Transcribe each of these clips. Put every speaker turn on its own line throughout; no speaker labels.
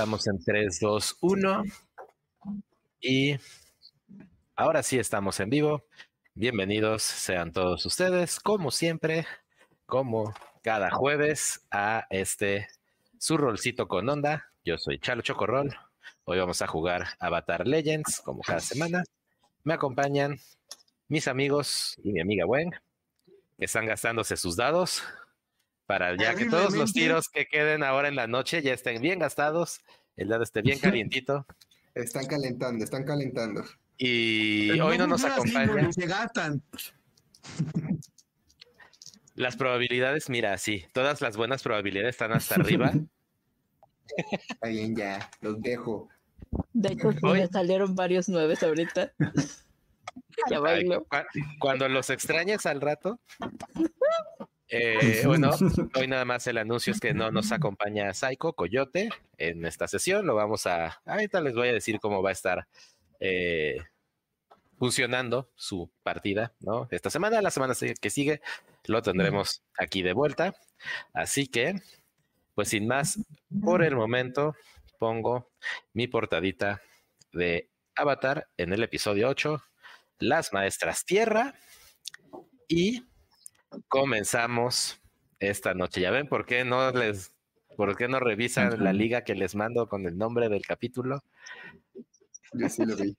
estamos en 3, 2, 1. Y ahora sí estamos en vivo. Bienvenidos sean todos ustedes, como siempre, como cada jueves, a este su rolcito con onda. Yo soy Chalo Chocorrol. Hoy vamos a jugar Avatar Legends, como cada semana. Me acompañan mis amigos y mi amiga Wen, que están gastándose sus dados para ya que todos los tiros que queden ahora en la noche ya estén bien gastados, el dado esté bien calientito.
Están calentando, están calentando.
Y hoy no, nos acompaña.
Se gastan.
Las probabilidades, mira, sí, todas las buenas probabilidades están hasta arriba.
Está bien, ya, los dejo.
De hecho, me salieron varios nueves ahorita. ya bailo.
Cuando los extrañes al rato, eh, bueno, hoy nada más el anuncio es que no nos acompaña Psycho Coyote en esta sesión. Lo vamos a. Ahorita les voy a decir cómo va a estar eh, funcionando su partida, ¿no? Esta semana, la semana que sigue, lo tendremos aquí de vuelta. Así que, pues sin más, por el momento pongo mi portadita de Avatar en el episodio 8, Las Maestras Tierra y comenzamos esta noche. ¿Ya ven por qué no les, por qué no revisan la liga que les mando con el nombre del capítulo?
Yo sí lo vi.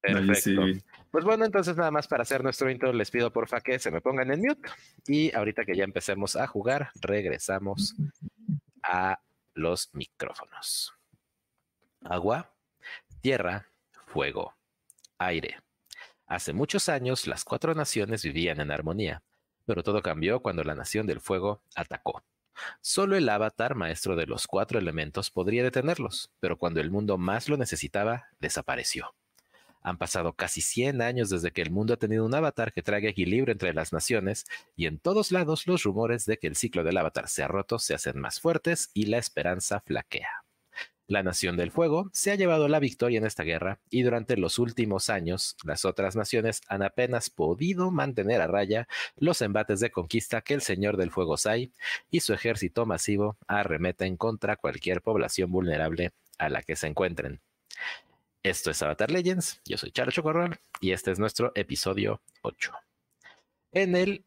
Perfecto. Pues bueno, entonces nada más para hacer nuestro intro, les pido porfa que se me pongan en mute y ahorita que ya empecemos a jugar, regresamos a los micrófonos. Agua, tierra, fuego, aire, Hace muchos años las cuatro naciones vivían en armonía, pero todo cambió cuando la Nación del Fuego atacó. Solo el avatar maestro de los cuatro elementos podría detenerlos, pero cuando el mundo más lo necesitaba, desapareció. Han pasado casi 100 años desde que el mundo ha tenido un avatar que traiga equilibrio entre las naciones, y en todos lados los rumores de que el ciclo del avatar se ha roto se hacen más fuertes y la esperanza flaquea. La Nación del Fuego se ha llevado la victoria en esta guerra y durante los últimos años las otras naciones han apenas podido mantener a raya los embates de conquista que el Señor del Fuego Sai y su ejército masivo arremeten contra cualquier población vulnerable a la que se encuentren. Esto es Avatar Legends, yo soy Charo Chocorrol y este es nuestro episodio 8. En el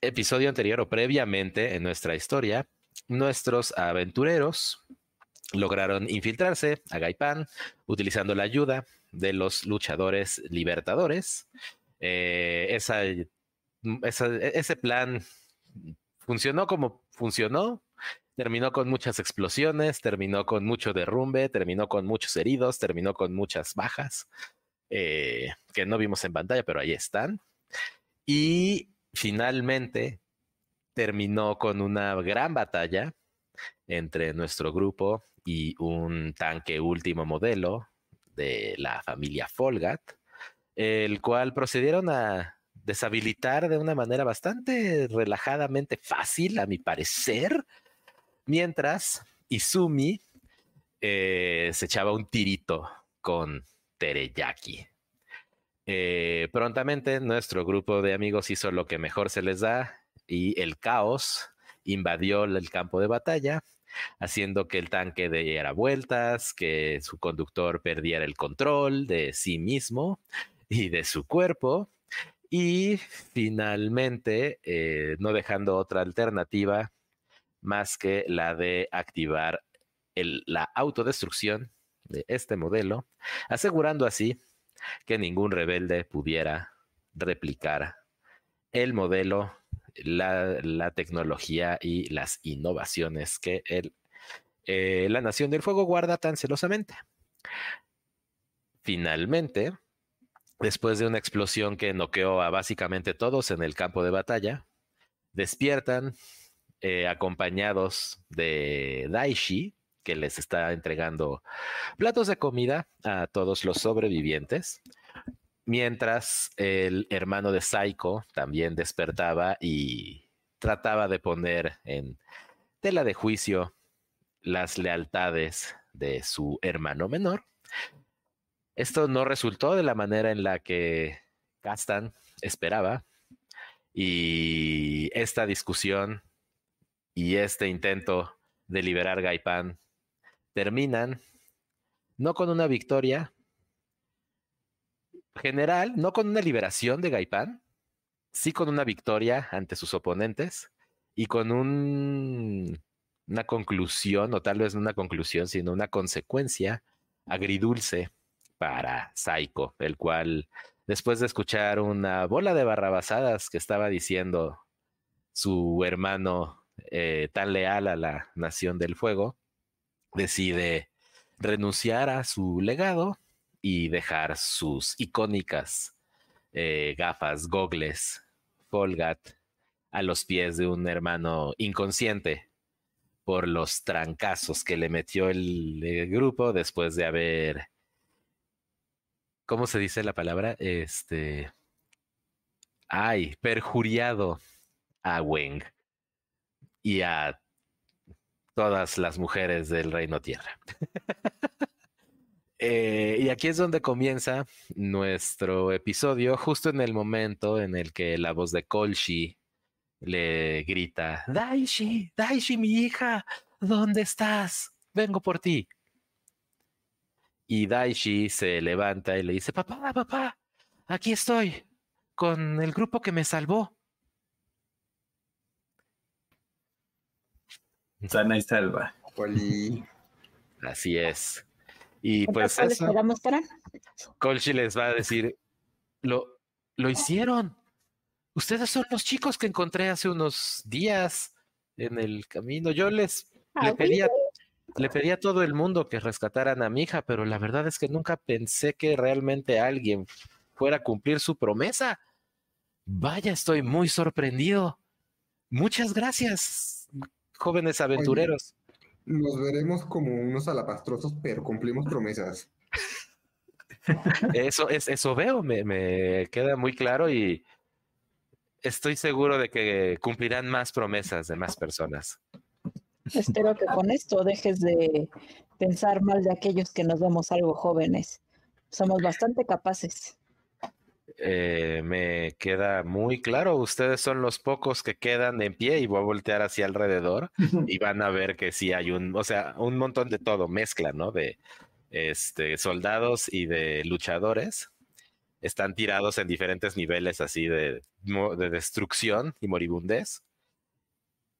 episodio anterior o previamente en nuestra historia, nuestros aventureros lograron infiltrarse a Gaipan utilizando la ayuda de los luchadores libertadores. Eh, ese plan funcionó como funcionó. Terminó con muchas explosiones, terminó con mucho derrumbe, terminó con muchos heridos, terminó con muchas bajas eh, que no vimos en pantalla, pero ahí están. Y finalmente terminó con una gran batalla entre nuestro grupo y un tanque último modelo de la familia Folgat, el cual procedieron a deshabilitar de una manera bastante relajadamente fácil, a mi parecer, mientras Izumi eh, se echaba un tirito con Tereyaki. Eh, prontamente nuestro grupo de amigos hizo lo que mejor se les da y el caos invadió el campo de batalla haciendo que el tanque diera vueltas, que su conductor perdiera el control de sí mismo y de su cuerpo, y finalmente eh, no dejando otra alternativa más que la de activar la autodestrucción de este modelo, asegurando así que ningún rebelde pudiera replicar el modelo la, tecnología y las innovaciones que el, eh, la Nación del Fuego guarda tan celosamente. Finalmente, después de una explosión que noqueó a básicamente todos en el campo de batalla, despiertan eh, acompañados de Daishi, que les está entregando platos de comida a todos los sobrevivientes, mientras el hermano de Saiko también despertaba y trataba de poner en tela de juicio las lealtades de su hermano menor. Esto no resultó de la manera en la que Castan esperaba y esta discusión y este intento de liberar Gaipan terminan no con una victoria general, no con una liberación de Gaipan, sí con una victoria ante sus oponentes y con un, una conclusión, o tal vez no una conclusión, sino una consecuencia agridulce para Saiko, el cual, después de escuchar una bola de barrabasadas que estaba diciendo su hermano eh, tan leal a la Nación del Fuego, decide renunciar a su legado y dejar sus icónicas eh, gafas, gogles, Folgat a los pies de un hermano inconsciente por los trancazos que le metió el, grupo después de haber, ¿cómo se dice la palabra? Este, ay, perjuriado a Weng y a todas las mujeres del Reino Tierra. Eh, y aquí es donde comienza nuestro episodio, justo en el momento en el que la voz de Kolshi le grita, Daishi, Daishi, mi hija, ¿dónde estás? Vengo por ti. Y Daishi se levanta y le dice, papá, papá, aquí estoy, con el grupo que me salvó.
Sana y salva.
Poli.
Así es. Y pues
¿Cuál
eso,
esperamos para?
Kolshi les va a decir, lo, lo hicieron. Ustedes son los chicos que encontré hace unos días en el camino. Yo les
Ah,
le pedía, le pedí a todo el mundo que rescataran a mi hija, pero la verdad es que nunca pensé que realmente alguien fuera a cumplir su promesa. Vaya, estoy muy sorprendido. Muchas gracias, jóvenes aventureros.
Nos veremos como unos alapastrosos, pero cumplimos promesas.
Eso es, eso veo, me, me queda muy claro y estoy seguro de que cumplirán más promesas de más personas.
Espero que con esto dejes de pensar mal de aquellos que nos vemos algo jóvenes. Somos bastante capaces.
Eh, me queda muy claro, ustedes son los pocos que quedan en pie y voy a voltear hacia alrededor y van a ver que sí hay un, o sea, un montón de todo, mezcla, ¿no? De este, soldados y de luchadores. Están tirados en diferentes niveles así de, de destrucción y moribundez.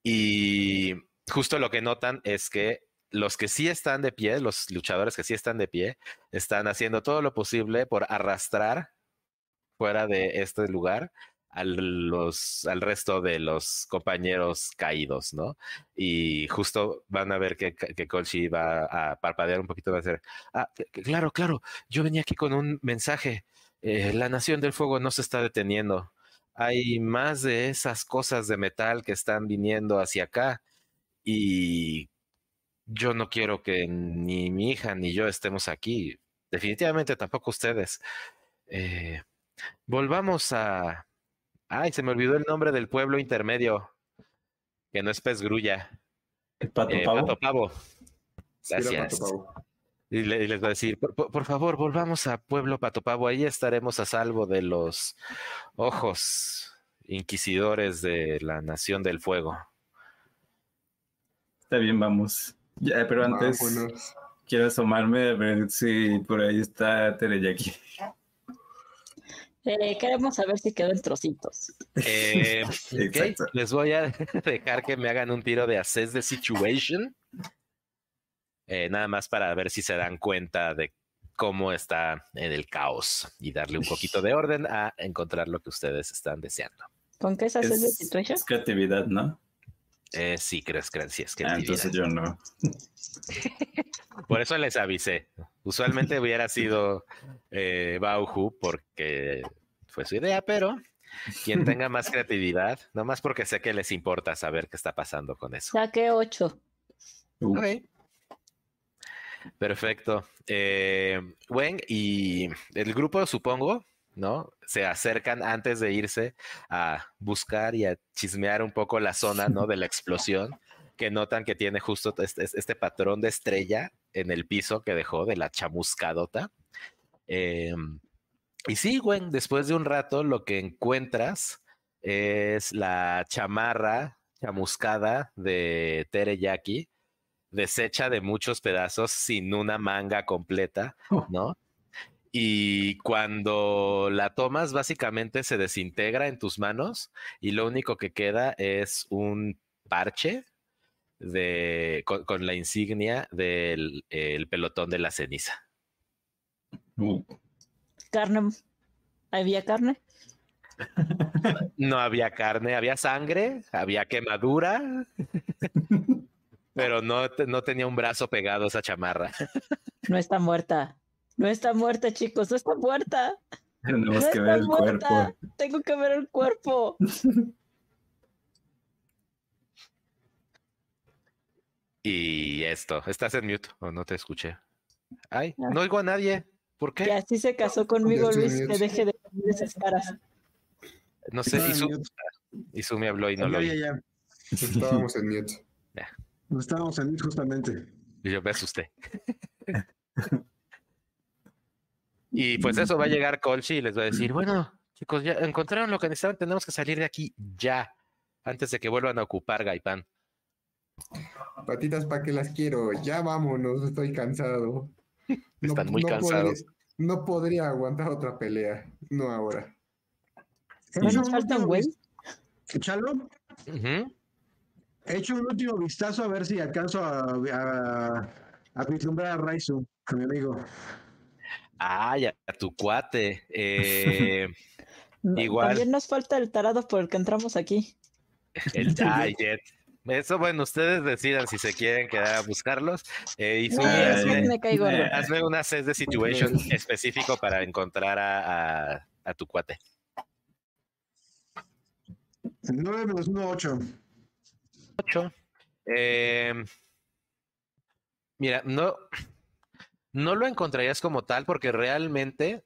Y justo lo que notan es que los que sí están de pie, los luchadores que sí están de pie, están haciendo todo lo posible por arrastrar fuera de este lugar a los, al resto de los compañeros caídos, ¿no? Y justo van a ver que, que Colchi va a parpadear un poquito, va a hacer, ah, claro, claro, yo venía aquí con un mensaje, eh, la Nación del Fuego no se está deteniendo, hay más de esas cosas de metal que están viniendo hacia acá y yo no quiero que ni mi hija ni yo estemos aquí, definitivamente tampoco ustedes. Eh, volvamos a... Ay, se me olvidó el nombre del pueblo intermedio, que no es pez grulla.
El pato
eh,
pavo.
Pato Pavo.
Sí, era
Gracias.
Pato.
Y, le- y les va a decir, por, por- por favor, volvamos a Pueblo Patopavo, ahí estaremos a salvo de los ojos inquisidores de la Nación del Fuego.
Está bien, vamos. Ya, pero antes
Vámonos.
quiero asomarme a ver si por ahí está Tereyaki.
Eh, queremos saber si quedó en trocitos.
Eh, les voy a dejar que me hagan un tiro de Assess the Situation. Eh, nada más para ver si se dan cuenta de cómo está en el caos y darle un poquito de orden a encontrar lo que ustedes están deseando.
¿Con qué se hace de
Es,
situation?
es creatividad, ¿no?
Eh, sí, crees, creencias,
Ah, entonces yo no.
Por eso les avisé. Usualmente hubiera sido eh, Bauhu porque fue su idea, pero quien tenga más creatividad, nomás porque sé que les importa saber qué está pasando con eso.
Saqué 8.
Uh,
Ok. Perfecto. Eh, Wen y el grupo, supongo, ¿no? Se acercan antes de irse a buscar y a chismear un poco la zona, ¿no? De la explosión, que notan que tiene justo este, este patrón de estrella en el piso que dejó de la chamuscadota. Eh, y sí, Gwen, después de un rato lo que encuentras es la chamarra chamuscada de teriyaki, deshecha de muchos pedazos sin una manga completa,
Oh.
¿no? Y cuando la tomas, básicamente se desintegra en tus manos y lo único que queda es un parche de, con, con la insignia del el pelotón de la ceniza.
Uh,
Carne. ¿Había carne?
No había carne, había sangre, había quemadura, pero no, no tenía un brazo pegado a esa chamarra.
No está muerta. No está muerta, chicos. No está muerta.
Tenemos
no
que
está
ver el
muerta.
cuerpo.
Tengo que ver el cuerpo.
Y esto, ¿estás en mute o no te escuché? Ay, no oigo a nadie. ¿Por
Que
qué?
así se casó conmigo, Luis. Que deje de poner esas caras.
No sé,
mute.
Isu me habló y no lo
Ya,
oí.
ya, ya.
Estábamos en mute.
Estábamos en mute justamente.
Y yo me asusté. y pues eso va a llegar Colchi y les va a decir, bueno, chicos, ya encontraron lo que necesitaban, tenemos que salir de aquí ya, antes de que vuelvan a ocupar Gaipán.
Patitas, ¿para qué las quiero? Ya vámonos, estoy cansado.
Están muy cansados.
Podría, no podría aguantar otra pelea. No ahora.
He
¿No
hecho
nos
un
falta un
último
güey?
Chalo,
Ujú.
he hecho un último vistazo a ver si alcanzo a, a, a vislumbrar a Raizu, a mi amigo.
Ay, a, a tu cuate. Eh,
No,
Igual.
También nos falta el tarado por el que entramos aquí.
el Jet. Eso, bueno, ustedes decidan si se quieren quedar a buscarlos. Eh, y
Sí,
su-
Ay,
sí,
hazme,
me
eh,
una set de situation específico para encontrar a, a- a tu cuate.
9 menos 1, 8.
8. mira, no, no lo encontrarías como tal porque realmente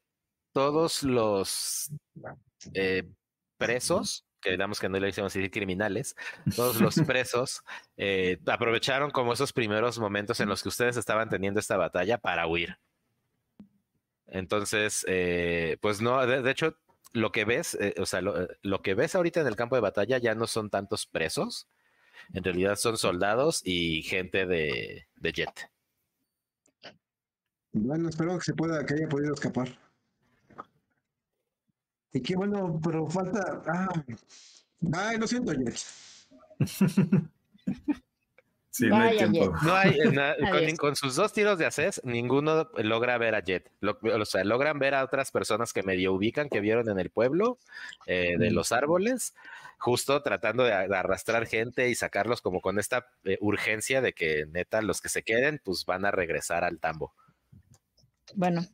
todos los eh, presos, que digamos que no le hicimos decir criminales, todos los presos eh, aprovecharon como esos primeros momentos en los que ustedes estaban teniendo esta batalla para huir. Entonces, eh, pues no, de, de hecho, lo que ves, eh, o sea, lo, lo que ves ahorita en el campo de batalla ya no son tantos presos, en realidad son soldados y gente de, de jet.
Bueno, espero que se pueda, que haya podido escapar. Y qué bueno, pero falta. Ah. Ay, lo siento, Jet.
Sí, no hay tiempo.
No hay, eh, na- con, sus dos tiros de acés, ninguno logra ver a Jet. Lo- o sea, logran ver a otras personas que medio ubican, que vieron en el pueblo eh, de los árboles, justo tratando de, arrastrar gente y sacarlos como con esta eh, urgencia de que neta los que se queden, pues van a regresar al tambo.
Bueno,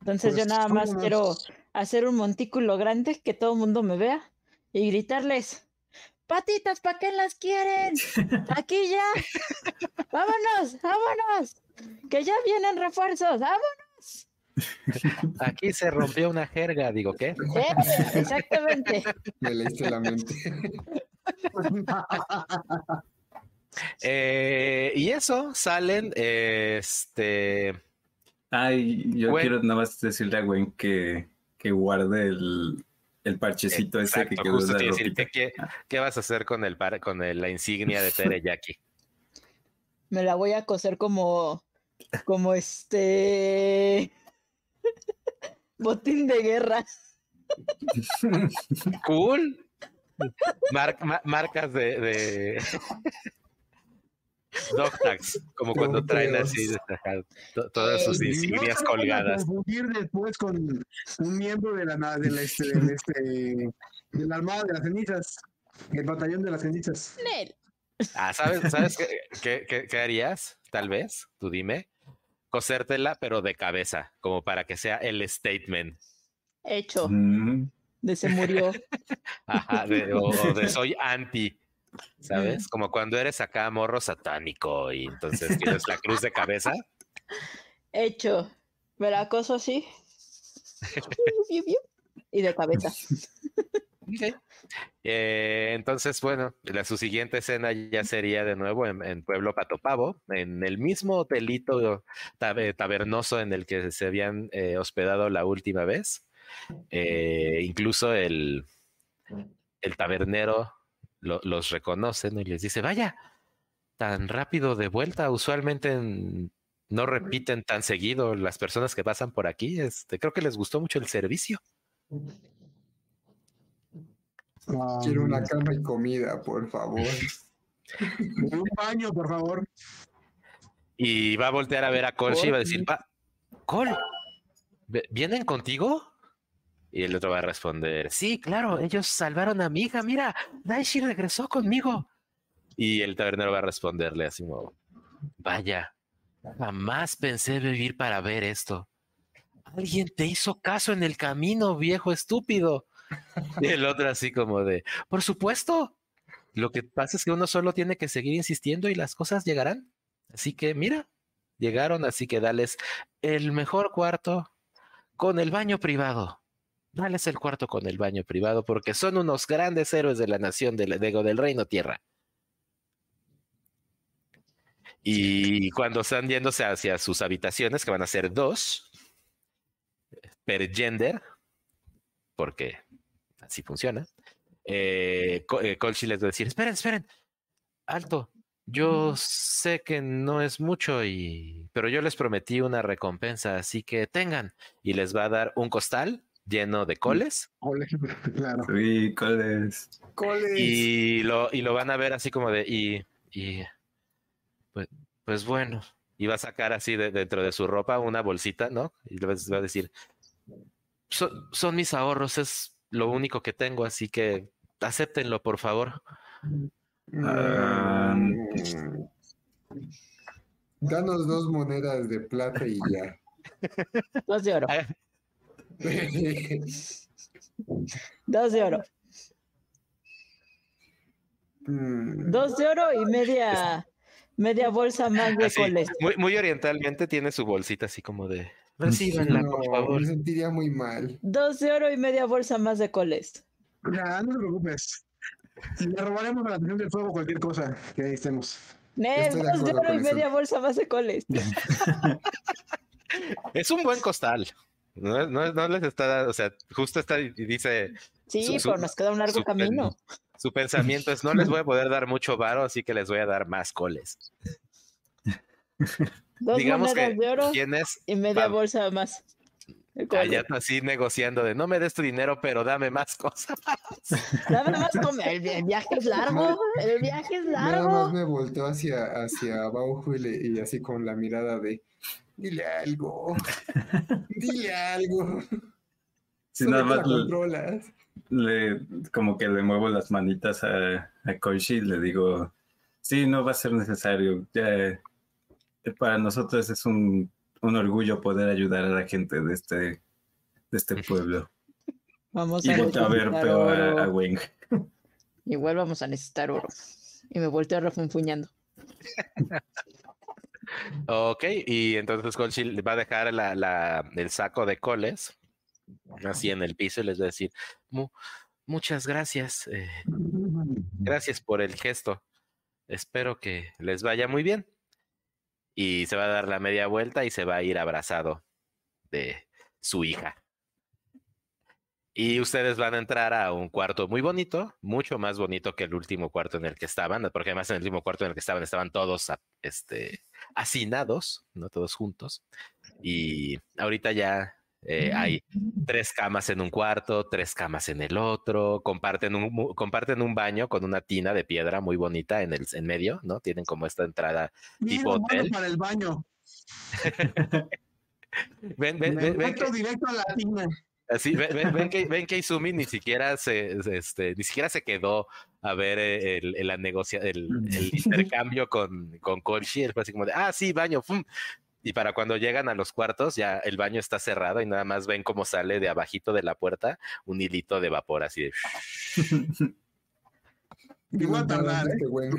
entonces yo
Pues,
nada más
vámonos.
quiero hacer un montículo grande que todo el mundo me vea y gritarles, patitas, ¿para qué las quieren? Aquí ya. Vámonos, vámonos. Que ya vienen refuerzos. Vámonos.
Aquí se rompió una jerga, digo, ¿qué?
Eh, exactamente.
Me leíste la mente.
Eh, y eso, salen, este...
Ay, yo
Gwen.
quiero nada más decirle a Gwen que, que guarde el, el parchecito ese que
Exacto,
quedó
justo
de la.
¿qué, qué vas a hacer con el par- con el- la insignia de Tereyaki?
Me la voy a coser como, como este botín de guerra.
Cool. Mar- ma- marcas de, de... dog tags, como cuando traen así todas sus insignias
no
colgadas.
confundir después con un miembro de la, de la, este, del, este, de la Armada de las Cenizas, el Batallón de las Cenizas.
Nel.
Ah, ¿sabes, ¿sabes qué, qué- qué- qué harías? Tal vez, tú dime. Cosértela, pero de cabeza, como para que sea el statement.
Hecho,
Mm,
de se murió.
Ajá, de- o, o de soy anti, ¿sabes? Como cuando eres acá morro satánico y entonces tienes la cruz de cabeza.
Hecho. Me la así. Y de cabeza.
Eh, entonces, bueno, la, su siguiente escena ya sería de nuevo en, en Pueblo Patopavo, en el mismo hotelito tabe- tabernoso en el que se habían eh, hospedado la última vez. Eh, incluso el, el tabernero lo- los reconocen y les dice, vaya, tan rápido de vuelta. Usualmente en- no repiten tan seguido las personas que pasan por aquí. Este, creo que les gustó mucho el servicio.
Quiero una cama y comida, por favor.
un baño, por favor.
Y va a voltear a ver a Colchi y va a decir. "Pa- Col, ¿ve- ¿vienen contigo? Y el otro va a responder, sí, claro, ellos salvaron a mi hija, mira, Daishi regresó conmigo. Y el tabernero va a responderle así como, vaya, jamás pensé vivir para ver esto. Alguien te hizo caso en el camino, viejo estúpido. Y el otro así como de, por supuesto, lo que pasa es que uno solo tiene que seguir insistiendo y las cosas llegarán. Así que mira, llegaron, así que dales el mejor cuarto con el baño privado. Dales el cuarto con el baño privado porque son unos grandes héroes de la nación del, digo, del reino tierra. Y cuando están yéndose hacia sus habitaciones, que van a ser dos, per gender, porque así funciona, eh, eh, Colchi les va a decir, esperen, esperen, alto, yo sé que no es mucho, y, pero yo les prometí una recompensa, así que tengan. Y les va a dar un costal lleno de coles
Ole, claro.
Sí, ¿cuáles?
Coles.
y lo, y lo van a ver así como de, y, y pues, pues bueno, y va a sacar así de, dentro de su ropa una bolsita, ¿no? Y les va a decir, "Son- son mis ahorros, es lo único que tengo, así que acéptenlo, por favor.
Ah.
Mm. Danos dos monedas de plata y ya.
Dos de oro. Dos de oro.
Mm,
Dos de oro y media, media bolsa más de coles.
muy, muy orientalmente tiene su bolsita así como de, recíbanla, por
no,
favor.
me sentiría muy mal.
Dos de oro y media bolsa más de coles.
Ya, no te preocupes. Le robaremos a la atención del fuego cualquier cosa que.
Nel,
Estoy de
dos de oro y media bolsa más de coles.
Es un buen costal. No, no, no les está dando, o sea, justo está y dice,
Sí,
Su- su-
pero nos queda un largo
su
camino.
su pensamiento es, no les voy a poder dar mucho varo, así que les voy a dar más coles.
Dos
Digamos
monedas
que
de oro
tienes
y media
pa-
bolsa más.
allá así negociando de, no me des tu dinero, pero dame más cosas.
Nada más come. El, el viaje es largo. El viaje es
Nada más
largo.
me volteó hacia, hacia Bauju y, le- y así con la mirada de, dile algo, dile algo. Solo
nada más le-
controlas.
le, como que le muevo las manitas a, a Koichi y le digo, sí, no va a ser necesario. Ya, eh, para nosotros es un, un orgullo poder ayudar a la gente de este, de este pueblo.
Vamos
Y
a
volteo a ver pero a, a. Weng.
Igual vamos a necesitar oro. Y me volteo refunfuñando.
Ok, y entonces Colchi le va a dejar el saco de coles así en el piso y les va a decir, "Mu- muchas gracias, eh, gracias por el gesto. Espero que les vaya muy bien. Y se va a dar la media vuelta y se va a ir abrazado de su hija. Y ustedes van a entrar a un cuarto muy bonito, mucho más bonito que el último cuarto en el que estaban, porque además en el último cuarto en el que estaban estaban todos este, hacinados, no todos juntos. Y ahorita ya eh, hay tres camas en un cuarto, tres camas en el otro, comparten un, comparten un baño con una tina de piedra muy bonita en el en medio, ¿no? Tienen como esta entrada.
Bien,
Tipo
bueno
hotel.
para el baño.
Ven, ven, ven, ven que,
directo a la tina.
Así, ven, ven- ven que, ven que Izumi ni siquiera se, este, ni siquiera se quedó a ver eh, el, el- la negocia, el, el intercambio con, con fue así como de, ah, sí, baño, fum. Y para cuando llegan a los cuartos, ya el baño está cerrado y nada más ven cómo sale de abajito de la puerta un hilito de vapor así de...
A tardar, ¿eh?
Este güey.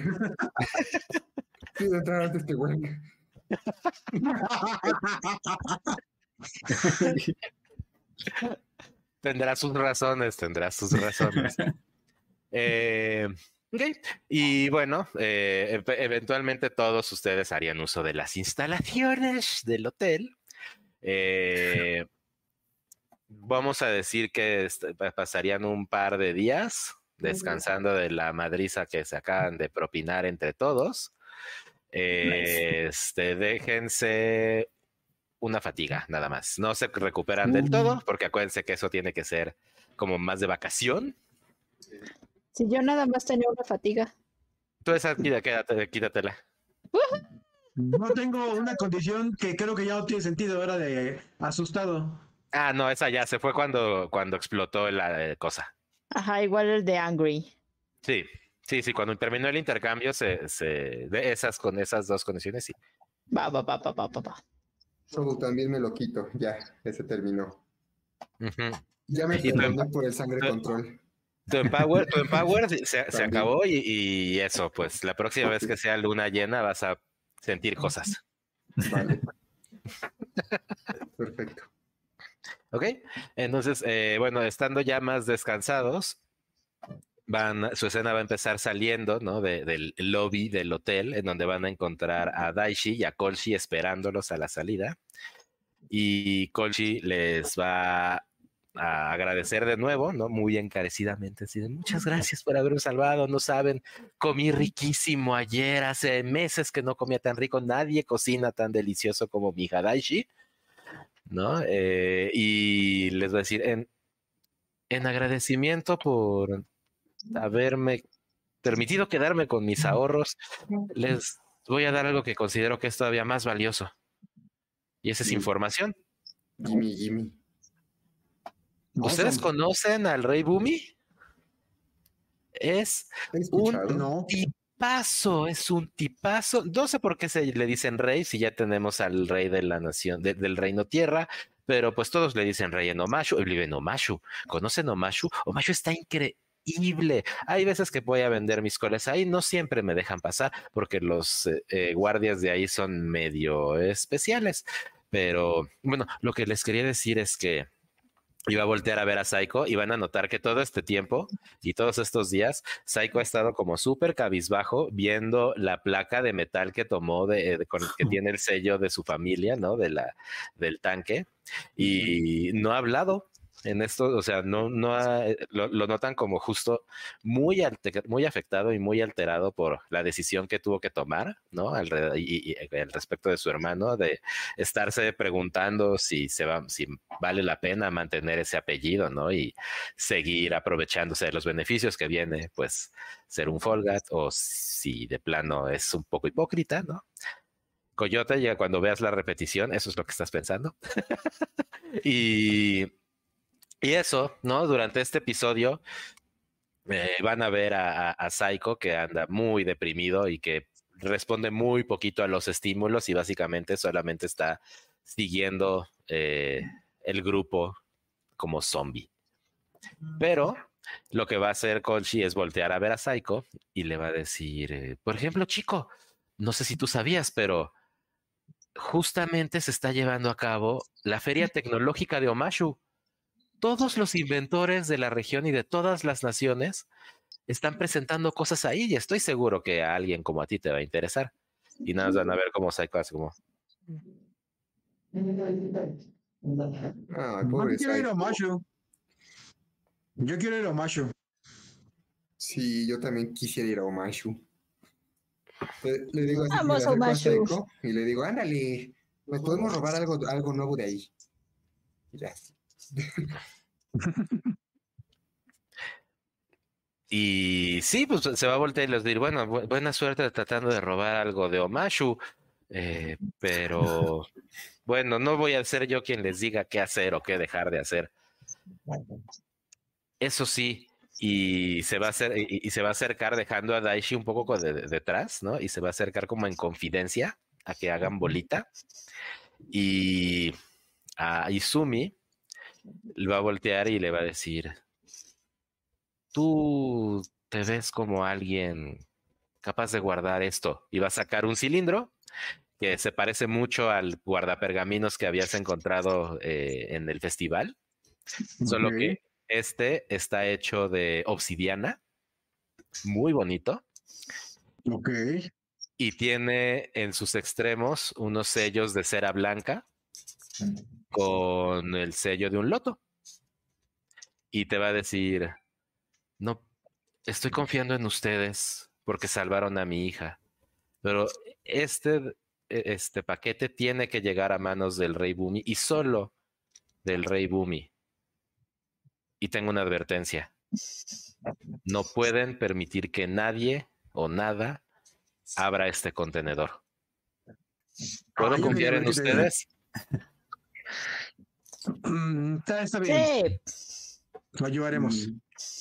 Ante este güey.
Tendrá sus razones, tendrá sus razones. Eh, y bueno, eh, ev- eventualmente todos ustedes harían uso de las instalaciones del hotel. Eh, vamos a decir que est- pa- pasarían un par de días descansando de la madriza que se acaban de propinar entre todos. Este, déjense una fatiga, nada más. No se recuperan del todo, porque acuérdense que eso tiene que ser como más de vacación.
Si yo nada más tenía una fatiga.
Tú esa, quédate, quítatela.
No tengo una condición que creo que ya no tiene sentido, era de asustado.
Ah, no, esa ya se fue cuando, cuando explotó la eh, cosa.
Ajá, igual el de Angry.
Sí, sí, sí, cuando terminó el intercambio, se, se, de esas con esas dos condiciones, sí.
Va, va, va, va, va, va,
también me lo quito, ya, ese terminó.
Ujú.
Ya me perdoné por el sangre control.
Tu empower, tu empower se, se acabó y, y eso, pues la próxima vez que sea luna llena vas a sentir cosas.
Vale. Perfecto.
¿Ok? Entonces, eh, bueno, estando ya más descansados, van, su escena va a empezar saliendo, ¿no? De- del lobby del hotel, en donde van a encontrar a Daishi y a Kolshi esperándolos a la salida. Y Kolshi les va a agradecer de nuevo, ¿no? Muy encarecidamente, así de muchas gracias por haberme salvado, no saben, comí riquísimo ayer, hace meses que no comía tan rico, nadie cocina tan delicioso como mi hija Daishi. ¿no? Eh, y les voy a decir, en, en agradecimiento por haberme permitido quedarme con mis ahorros, les voy a dar algo que considero que es todavía más valioso. Y esa es información.
Jimmy, Jimmy.
¿Ustedes conocen al rey Bumi? Es.
No.
tipazo, es un tipazo. No sé por qué se le dicen rey si ya tenemos al rey de la nación, de- del reino tierra, pero pues todos le dicen rey en Omashu. Él vive en Omashu. ¿Conocen Omashu? Omashu está increíble. Hay veces que voy a vender mis coles ahí, no siempre me dejan pasar porque los eh, eh, guardias de ahí son medio especiales. Pero bueno, lo que les quería decir es que iba a voltear a ver a Saiko y van a notar que todo este tiempo y todos estos días, Saiko ha estado como súper cabizbajo viendo la placa de metal que tomó de, de- con que tiene el sello de su familia, ¿no? De la, del tanque y no ha hablado en esto, o sea, no, no ha- eh, lo, lo notan como justo muy, muy afectado y muy alterado por la decisión que tuvo que tomar, ¿no? Alrededor, y, y- al respecto de su hermano, de estarse preguntando si se va, si vale la pena mantener ese apellido, ¿no? Y seguir aprovechándose de los beneficios que viene, pues, ser un Folgat, o si de plano es un poco hipócrita, ¿no? Coyote, ya cuando veas la repetición, eso es lo que estás pensando. y, y eso, ¿no? Durante este episodio eh, van a ver a, a, a Psycho que anda muy deprimido y que responde muy poquito a los estímulos y básicamente solamente está siguiendo eh, el grupo como zombie. Pero lo que va a hacer Colchi es voltear a ver a Psycho y le va a decir, eh, por ejemplo, chico, no sé si tú sabías, pero justamente se está llevando a cabo la feria tecnológica de Omashu. Todos los inventores de la región y de todas las naciones están presentando cosas ahí y estoy seguro que a alguien como a ti te va a interesar. Y nada, más van a ver cómo Psycho hace como...
Ay,
Yo quiero ir a. Mashu. Yo quiero ir a Mashu.
Sí, yo también quisiera ir a Omashu. Le, le digo así,
Vamos,
a
Omashu.
Y le digo, ándale, nos podemos robar algo, algo nuevo de ahí. Ya.
Y sí, pues se va a voltear y les decir, bueno, bu- buena suerte tratando de robar algo de Omashu, eh, pero bueno, no voy a ser yo quien les diga qué hacer o qué dejar de hacer. Eso sí, y se va a hacer, y, y se va a acercar dejando a Daishi un poco co- de- de- detrás, ¿no? Y se va a acercar como en confidencia a que hagan bolita. Y a Izumi va a voltear y le va a decir, tú te ves como alguien capaz de guardar esto. Y va a sacar un cilindro que se parece mucho al guardapergaminos que habías encontrado eh, en el festival, solo que este está hecho de obsidiana, muy bonito,
Ok.
y tiene en sus extremos unos sellos de cera blanca con el sello de un loto. Y te va a decir, no, estoy confiando en ustedes porque salvaron a mi hija, pero este, este paquete tiene que llegar a manos del rey Bumi y solo del rey Bumi. Y tengo una advertencia. No pueden permitir que nadie o nada abra este contenedor. ¿Puedo confiar en ustedes?
Está, está bien,
Sí,
lo ayudaremos.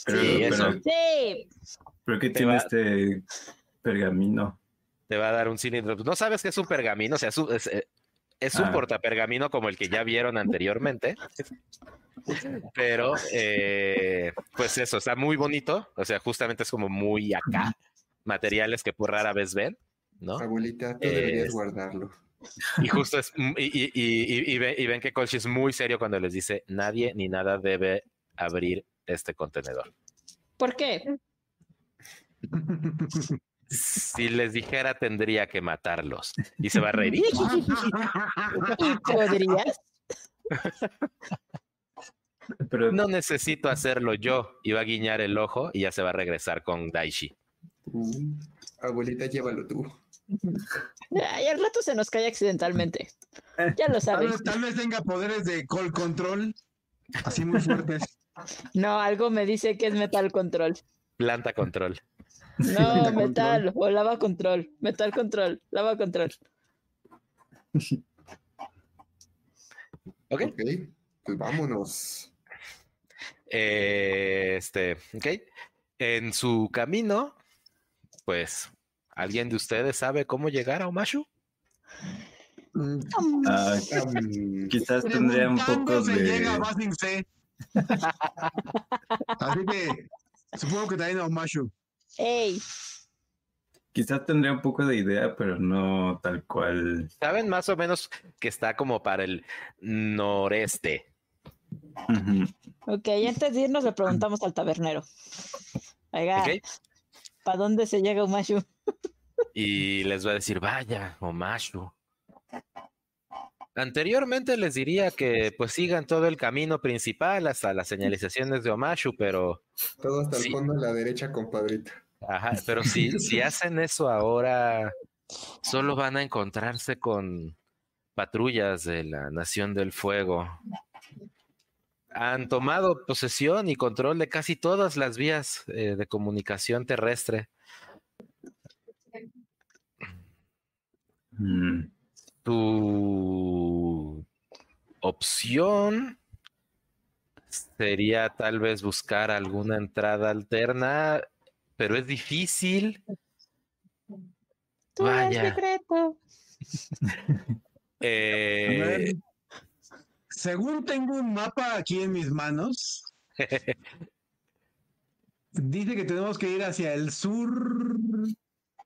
Pero,
Sí, eso.
pero,
sí.
pero ¿qué
Te
tiene
va-
este pergamino?
Te va a dar un cilindro. No sabes que es un pergamino, o sea, es un, es, eh, es un
Ah.
portapergamino como el que ya vieron anteriormente. Pero, eh, pues eso, está muy bonito. O sea, justamente es como muy acá. Materiales que por rara vez ven, ¿no?
Abuelita, tú deberías
Es-
guardarlo.
Y justo es, mm, y, y- y- y- y ven, y ven que Colchi es muy serio cuando les dice, nadie ni nada debe abrir este contenedor.
¿Por qué?
Si les dijera, tendría que matarlos. Y se va a reír.
¿Y podrías?
Pero
No necesito hacerlo yo. Y va a guiñar el ojo y ya se va a regresar con Daishi.
Uh, abuelita, llévalo tú.
Ay, al rato se nos cae accidentalmente. Ya lo
Tal
sabes.
vez, tal vez tenga poderes de call control, así muy fuertes.
No, algo me dice que es metal control.
Planta control.
No, metal o lava control. Metal control, lava control.
¿Ok?
Ok, pues vámonos.
Eh, este, ok. En su camino, pues, ¿alguien de ustedes sabe cómo llegar a Omashu?
Mm,
ah,
Am,
quizás tendría un poco
se llega a
de...
Basing C. Así que supongo que también a Omashu.
¡Ey!
Quizás tendría un poco de idea, pero no tal cual.
Saben más o menos que está como para el noreste.
Ujú.
Ok, antes de irnos le preguntamos al tabernero. Oiga,
¿ok?
¿Para dónde se llega Umashu?
Y les va a decir, vaya, Omashu. Anteriormente les diría que pues sigan todo el camino principal hasta las señalizaciones de Omashu, pero
todo hasta
Sí.
el fondo a la derecha, compadrita.
Ajá, pero si, si hacen eso ahora, solo van a encontrarse con patrullas de la Nación del Fuego. Han tomado posesión y control de casi todas las vías eh, de comunicación terrestre.
Mm.
Tu opción sería tal vez buscar alguna entrada alterna, pero es difícil.
Tú eres
Vaya.
secreto.
A
Eh,
según tengo un mapa aquí en mis manos, dice que tenemos que ir hacia el sur,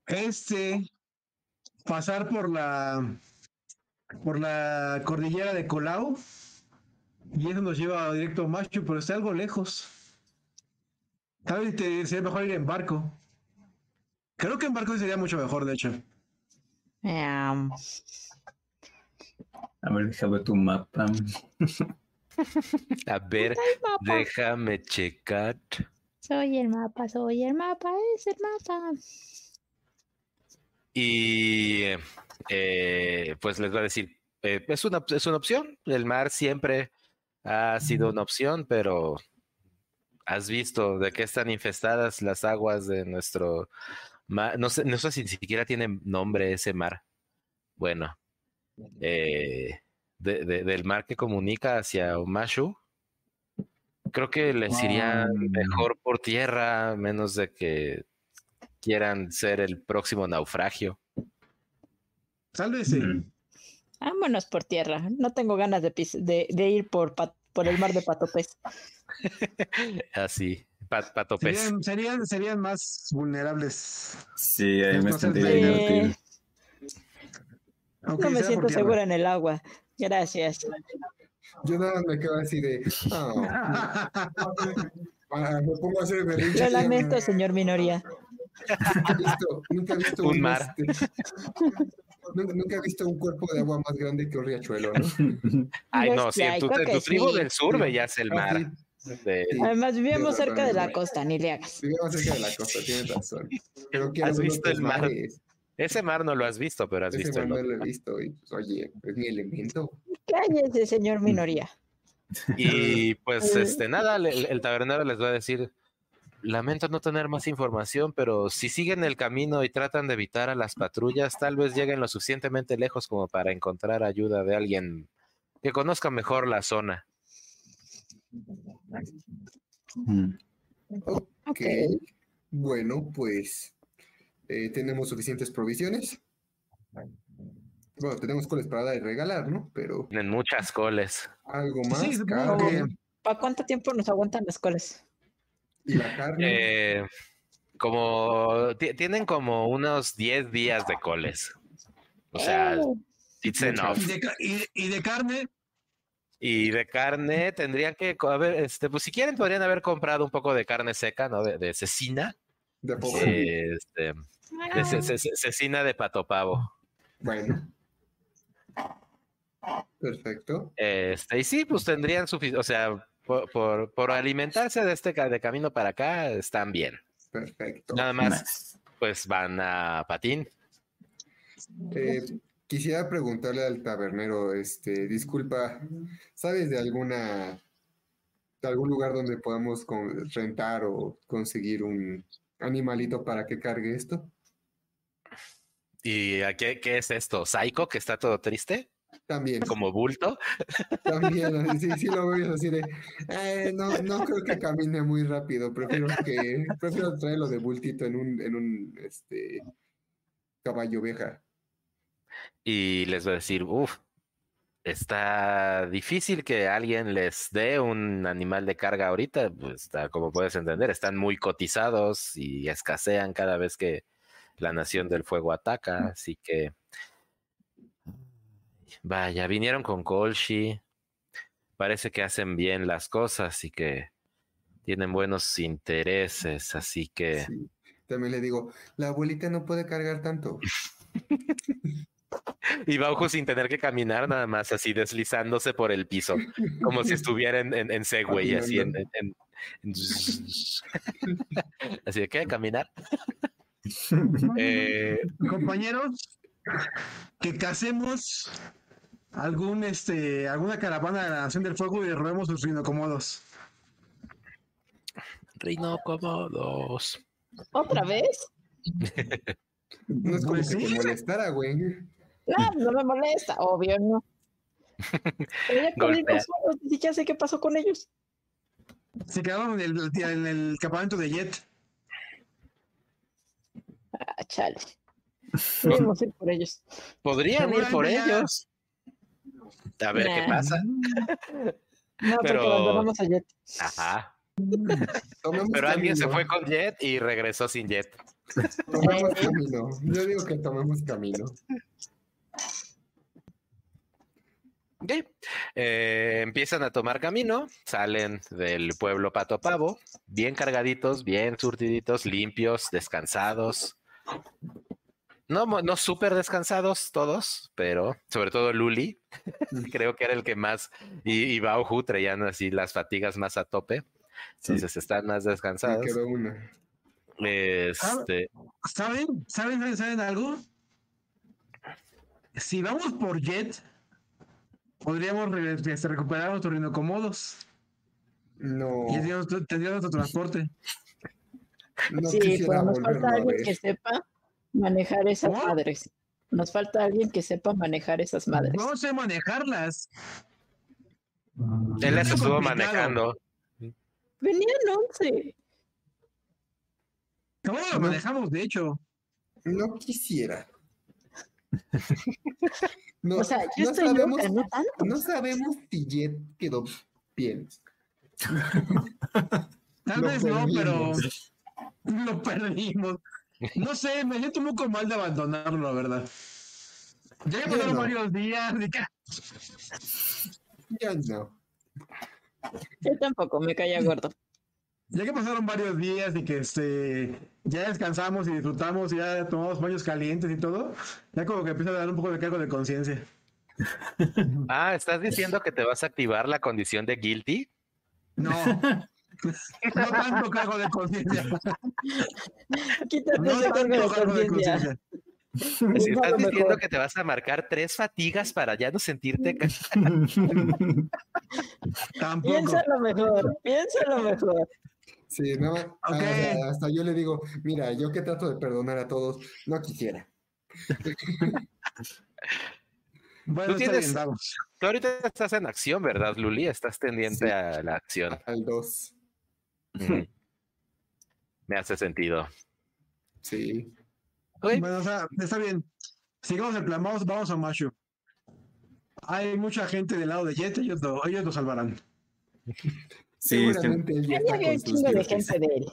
este, pasar por la por la cordillera de Colau y eso nos lleva directo a Machu, pero está algo lejos. Tal vez te- sería mejor ir en barco. Creo que en barco sería mucho mejor, de hecho.
A ver, déjame tu mapa.
a ver, déjame checar.
Soy el mapa, soy el mapa, es el mapa.
Y eh, pues les va a decir, eh, es, una, es una opción. El mar siempre ha sido una opción, pero has visto de qué están infestadas las aguas de nuestro mar. No sé, no sé si ni siquiera tiene nombre ese mar. Bueno, eh, de- de- del mar que comunica hacia Omashu. Creo que les iría mejor por tierra, menos de que quieran ser el próximo naufragio.
Tal vez sí.
Mm.
Vámonos por tierra. No tengo ganas de, de, de ir por, el mar de Patopés.
Así, pa- pato pez.
Serían, serían, serían más vulnerables.
Sí, ahí me
No
sentiría divertido.
Aunque
No me siento segura en el agua. Gracias.
Yo nada más me quedo así de. "Ah". Ah, me pongo a hacer berrinche.
Lo lamento, señor minoría.
Nunca he visto, nunca he visto
Un mar.
este, nunca, nunca he visto un cuerpo de agua más grande que un riachuelo, ¿no?
Ay, no,
Pues
sí, en tu, en tu tribu
sí.
del sur veías el mar.
Así,
de-
Sí,
Además, vivimos
de
cerca de la costa, ni le hagas.
Vivimos cerca de la costa, tienes razón. Pero quiero
¿Has visto el mar?
mares.
Ese mar no lo has visto, pero has
Ese
visto
mar
el
no lo he visto. Y, pues, oye, es mi elemento.
Cállese, señor minoría.
Y pues este nada, el, el tabernero les va a decir, lamento no tener más información, pero si siguen el camino y tratan de evitar a las patrullas, tal vez lleguen lo suficientemente lejos como para encontrar ayuda de alguien que conozca mejor la zona.
Mm.
Ok.
Ok.
Bueno, pues eh, tenemos suficientes provisiones. Bueno, tenemos coles para dar y regalar, ¿no? Pero
Tienen muchas coles.
algo más.
Sí,
carne,
¿Para cuánto tiempo nos aguantan las colas?
Y la carne.
Eh, como ti- tienen como unos 10 días de coles. O sea,
Oh,
it's enough.
Y de, ca- y de- y de carne,
Y de carne tendrían que, a ver, este, pues si quieren podrían haber comprado un poco de carne seca, ¿no? De, de cecina.
de poco.
Este, de ce- ce- ce- cecina de pato pavo.
Bueno. Perfecto.
Este, y sí, pues tendrían suficiente, o sea, por, por, por alimentarse de este ca- de camino para acá, están bien.
Perfecto.
Nada más,
Nice.
pues van a patín.
Eh, quisiera preguntarle al tabernero, este, disculpa, ¿sabes de alguna, de algún lugar donde podamos con- rentar o conseguir un animalito para que cargue esto?
¿Y a qué, es esto? ¿Psycho que está todo triste?
También,
¿Como bulto?
también, así, sí lo veo así de, "Eh, no, no creo que camine muy rápido, prefiero que, prefiero traerlo de bultito en un, en un, este, caballo oveja.
Y les va a decir, uff, está difícil que alguien les dé un animal de carga ahorita, pues está, como puedes entender, están muy cotizados y escasean cada vez que la Nación del Fuego ataca, así que vaya, vinieron con Colshi, parece que hacen bien las cosas y que tienen buenos intereses, así que
Sí. También le digo, la abuelita no puede cargar tanto.
Y Baujo sin tener que caminar, nada más así deslizándose por el piso, como si estuviera en, en, en Segway, así en, en- Así de que caminar. Eh,
compañeros, que casemos algún este alguna caravana de la Nación del Fuego y robemos sus rinocomodos.
Reino Cómodos.
¿Otra vez?
No es como
Pues
que te
sí.
molestara, güey.
No, no me molesta, obvio no. Pero ya con ellos, ya sé qué pasó con ellos.
Se quedaron en el, en el campamento de Jet.
Ah, chale. Debemos ir por ellos.
Podrían ir por ellos. A ver qué pasa.
No, porque
Pero-
abandonamos a Jet.
Ajá.
Tomemos
Pero alguien se fue con Jet y regresó sin Jet.
Tomemos camino. Yo digo que tomemos camino.
Ok. Eh, empiezan a tomar camino, salen del pueblo Pato Pavo, bien cargaditos, bien surtiditos, limpios, descansados. No, no súper descansados todos, pero sobre todo Luli, creo que era el que más, y, y Bauhu traían así las fatigas más a tope,
Sí.
entonces están más
Me
descansados.
quedó una.
Este,
¿Saben? ¿Saben? ¿Saben? ¿Saben algo? Si vamos por Jet, podríamos re- este, recuperar nuestros rinocomodos
No,
y tendríamos, tendríamos nuestro transporte.
no
sí, pero nos falta alguien que sepa manejar esas
¿Cómo?
madres. Nos falta alguien que sepa manejar esas madres.
No sé manejarlas.
él las
es
estuvo manejando.
Venían 11.
No lo manejamos, de hecho.
No quisiera. No,
O sea, yo
no
estoy
sabemos,
loca, no tanto.
no sabemos si Jet quedó bien.
Tal vez no, pero. lo perdimos. No sé, me siento un poco mal de abandonarlo, la verdad. Ya pasaron
no.
varios días. y que-
Ya no.
Yo tampoco, me caía gordo.
Ya que pasaron varios días y que este ya descansamos y disfrutamos y ya tomamos baños calientes y todo, ya como que empieza a dar un poco de cargo de conciencia.
Ah, ¿estás diciendo que te vas a activar la condición de guilty?
No. No tanto cargo de conciencia.
Quítate
No
ese
tanto cargo de
conciencia.
Si
Piénsalo
estás diciendo
mejor.
que te vas a marcar tres fatigas para ya no sentirte.
Tampoco.
Piénsalo mejor, piénsalo mejor.
Sí, no. ah, o sea, hasta yo le digo, mira, yo que trato de perdonar a todos, no quisiera.
Bueno,
Tú tienes-
bien.
Tú ahorita estás en acción, ¿verdad, Luli? Estás tendiente
Sí.
a la acción.
Al 2.
Me hace sentido.
Sí.
Bueno, o sea, está bien. Sigamos el plan, vamos, vamos a Mashu. Hay mucha gente del lado de Jet, ellos lo, ellos lo salvarán.
Sí,
Seguramente él ya
Ahí
está
había un
con sus
chingo de
dioses.
gente de él.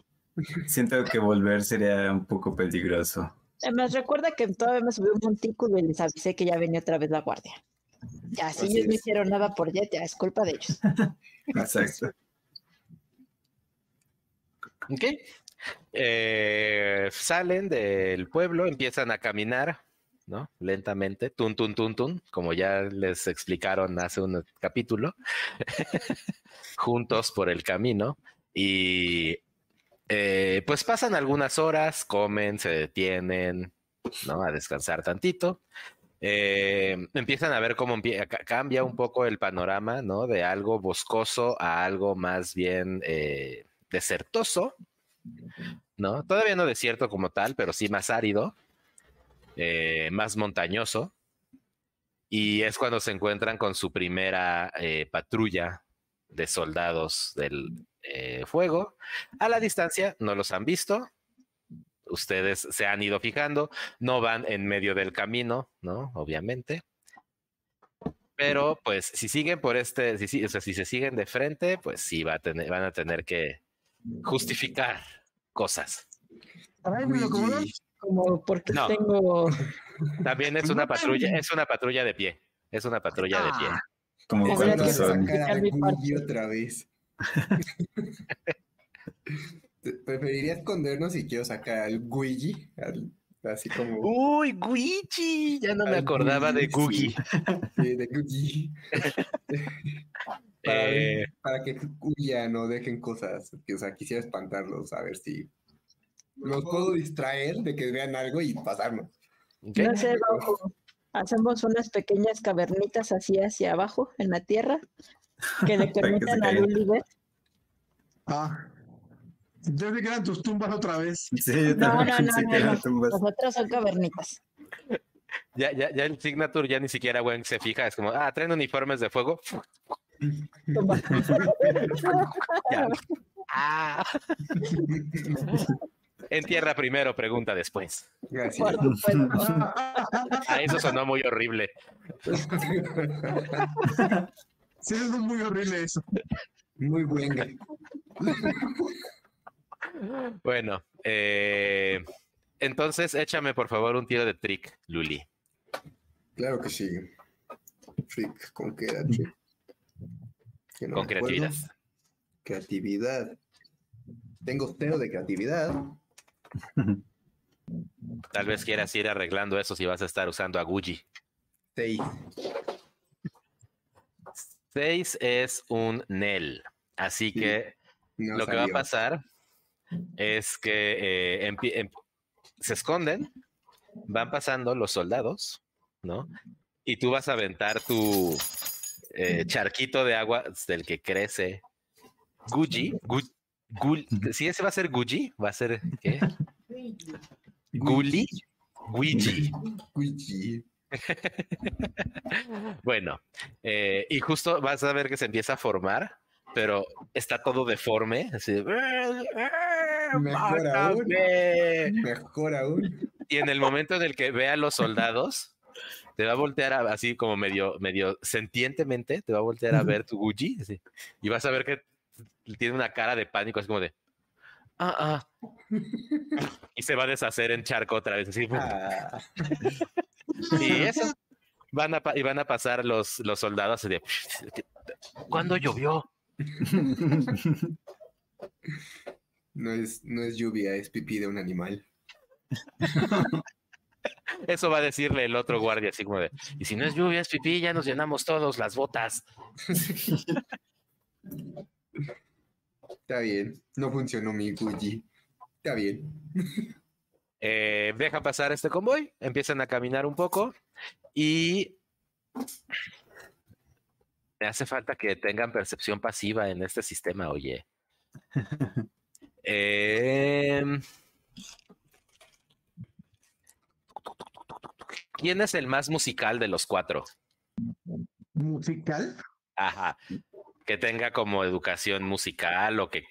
siento que volver sería un poco peligroso.
Además, recuerda que todavía me subí un montículo y les avisé que ya venía otra vez la guardia. Ya, si
Así
ellos no hicieron nada por Jet, ya es culpa de ellos.
Exacto.
Ok. Eh, salen del pueblo, empiezan a caminar, ¿no? Lentamente, tun, tun, tun, tun, como ya les explicaron hace un capítulo, juntos por el camino. Y eh, pues pasan algunas horas, comen, se detienen, ¿no? A descansar tantito. Eh, empiezan a ver cómo cambia un poco el panorama, ¿no? De algo boscoso a algo más bien eh, desertoso, ¿no? Todavía no desierto como tal, pero sí más árido, eh, más montañoso. Y es cuando se encuentran con su primera eh, patrulla de soldados del eh, fuego. A la distancia no los han visto. Ustedes se han ido fijando, no van en medio del camino, ¿no? Obviamente. Pero pues si siguen por este, si, o sea, si se siguen de frente, pues sí va a tener, van a tener que justificar cosas.
Ay, ¿me lo
Como porque
No.
tengo.
También es una patrulla, es una patrulla de pie. Es una patrulla de pie.
Ah,
Como
a
cuántos son.
a
parte.
otra vez. Preferiría escondernos y quiero sacar al Luigi, al- así como
Uy, Guichi, ya no me acordaba de
Guigi,
Gugi.
sí, de para, ver-
Eh,
para que huyan no dejen cosas. que, O sea, quisiera espantarlos, a ver si los puedo distraer de que vean algo y pasarnos.
No sé, Bajo. Hacemos unas pequeñas cavernitas así hacia abajo en la tierra que le permitan a
caigan.
Luli ver.
ah. Yo vi que eran tus tumbas otra vez.
Sí, yo
No, no, no, no,
que eran
no. Nosotros son cavernitas.
Ya, ya, ya el Signature ya ni siquiera, güey, se fija. Es como, ah, traen uniformes de fuego. Ya. Ah. En tierra primero, pregunta después.
Gracias.
Supuesto.
Ah, eso sonó muy horrible.
Sí, es muy horrible eso.
Muy buena.
Bueno, eh, entonces échame por favor un tiro de trick, Luli.
Claro que sí. Freak, ¿con qué era trick? Que no
Con
acuerdo.
creatividad.
Creatividad. Tengo cero de creatividad.
Tal vez quieras ir arreglando eso si vas a estar usando a Gucci.
Seis.
6 es un Nel. Así
Sí,
que
No
lo que va a pasar es que eh, em- se esconden, van pasando los soldados, ¿no? Y tú vas a aventar tu eh, charquito de agua del que crece Gucci. Gu- Gul- si ese va a ser Gucci, va a ser ¿qué? Guli. Guigi.
Luigi.
Bueno, eh, y justo vas a ver que se empieza a formar, pero está todo deforme. Así, de,
Mejor aún. Mejor aún.
Y en el momento en el que ve a los soldados, te va a voltear a- así como medio, medio sentientemente, te va a voltear a ver tu Gucci así, y vas a ver que tiene una cara de pánico, así como de. Ah, ah. Y se va a deshacer en charco otra vez, así.
Ah,
Y eso. Van a, y van a pasar los, los soldados de. ¿Cuándo llovió?
no, es, no es lluvia, es pipí de un animal.
Eso va a decirle el otro guardia, así como de. Y si no es lluvia, es pipí, ya nos llenamos todos las botas.
Está bien. No funcionó mi Gucci. Está bien.
Eh, dejan pasar este convoy, empiezan a caminar un poco y me hace falta que tengan percepción pasiva en este sistema, oye. Em, ¿Quién es el más musical de los cuatro?
¿Musical?
Ajá. Que tenga como educación musical o que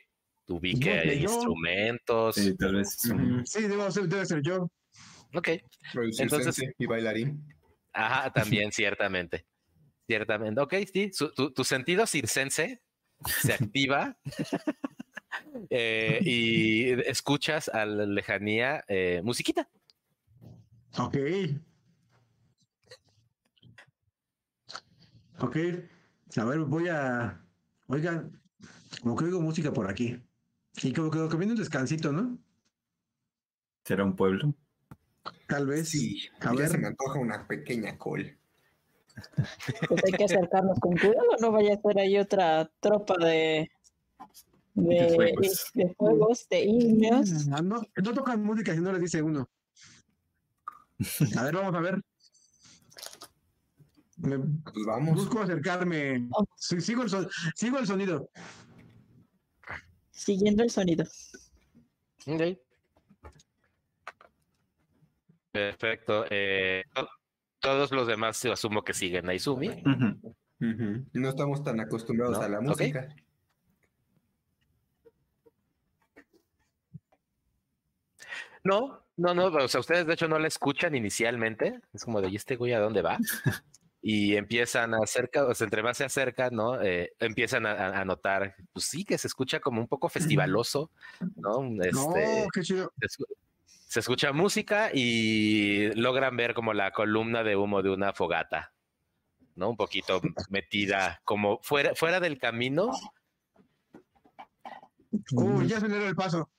ubique
Yo- yo-
instrumentos.
Sí, tal vez.
Sí, debo ser- debe ser yo.
Ok. Entonces-
y bailarín.
Ajá, también, ciertamente. Ciertamente. Ok, sí, su- tu, tu sentido circense se activa eh, y escuchas a la lejanía eh, musiquita.
Ok. Ok. A ver, voy a. Oigan, como que oigo música por aquí. Y como que, que viene un descansito, ¿no?
¿Será un pueblo?
Tal vez.
Sí,
A
ya
ver.
se me antoja una pequeña col.
Pues hay que acercarnos con cuidado, no vaya a ser ahí otra tropa de de,
De fuegos.
de fuegos, de indios.
Ah, no, no tocan música si no les dice uno. A ver, vamos a ver. Me
Pues vamos.
busco acercarme. Sí, sigo, el son- sigo el sonido.
Siguiendo el sonido.
Ok. Perfecto. eh, todos los demás yo asumo que siguen a Izumi.
No estamos tan acostumbrados
No,
a la música.
No, no, no, o sea, ustedes de hecho no la escuchan inicialmente, es como de, ¿y este güey a dónde va? Y empiezan a acercar, o sea, entre más se acercan, ¿no? Eh, empiezan a, a- a notar, pues sí, que se escucha como un poco festivaloso, ¿no? Este,
No, qué chido.
Se, escu- se escucha música y logran ver como la columna de humo de una fogata, ¿no? Un poquito metida, como fuera, fuera del camino,
Uy, ya acelero el paso.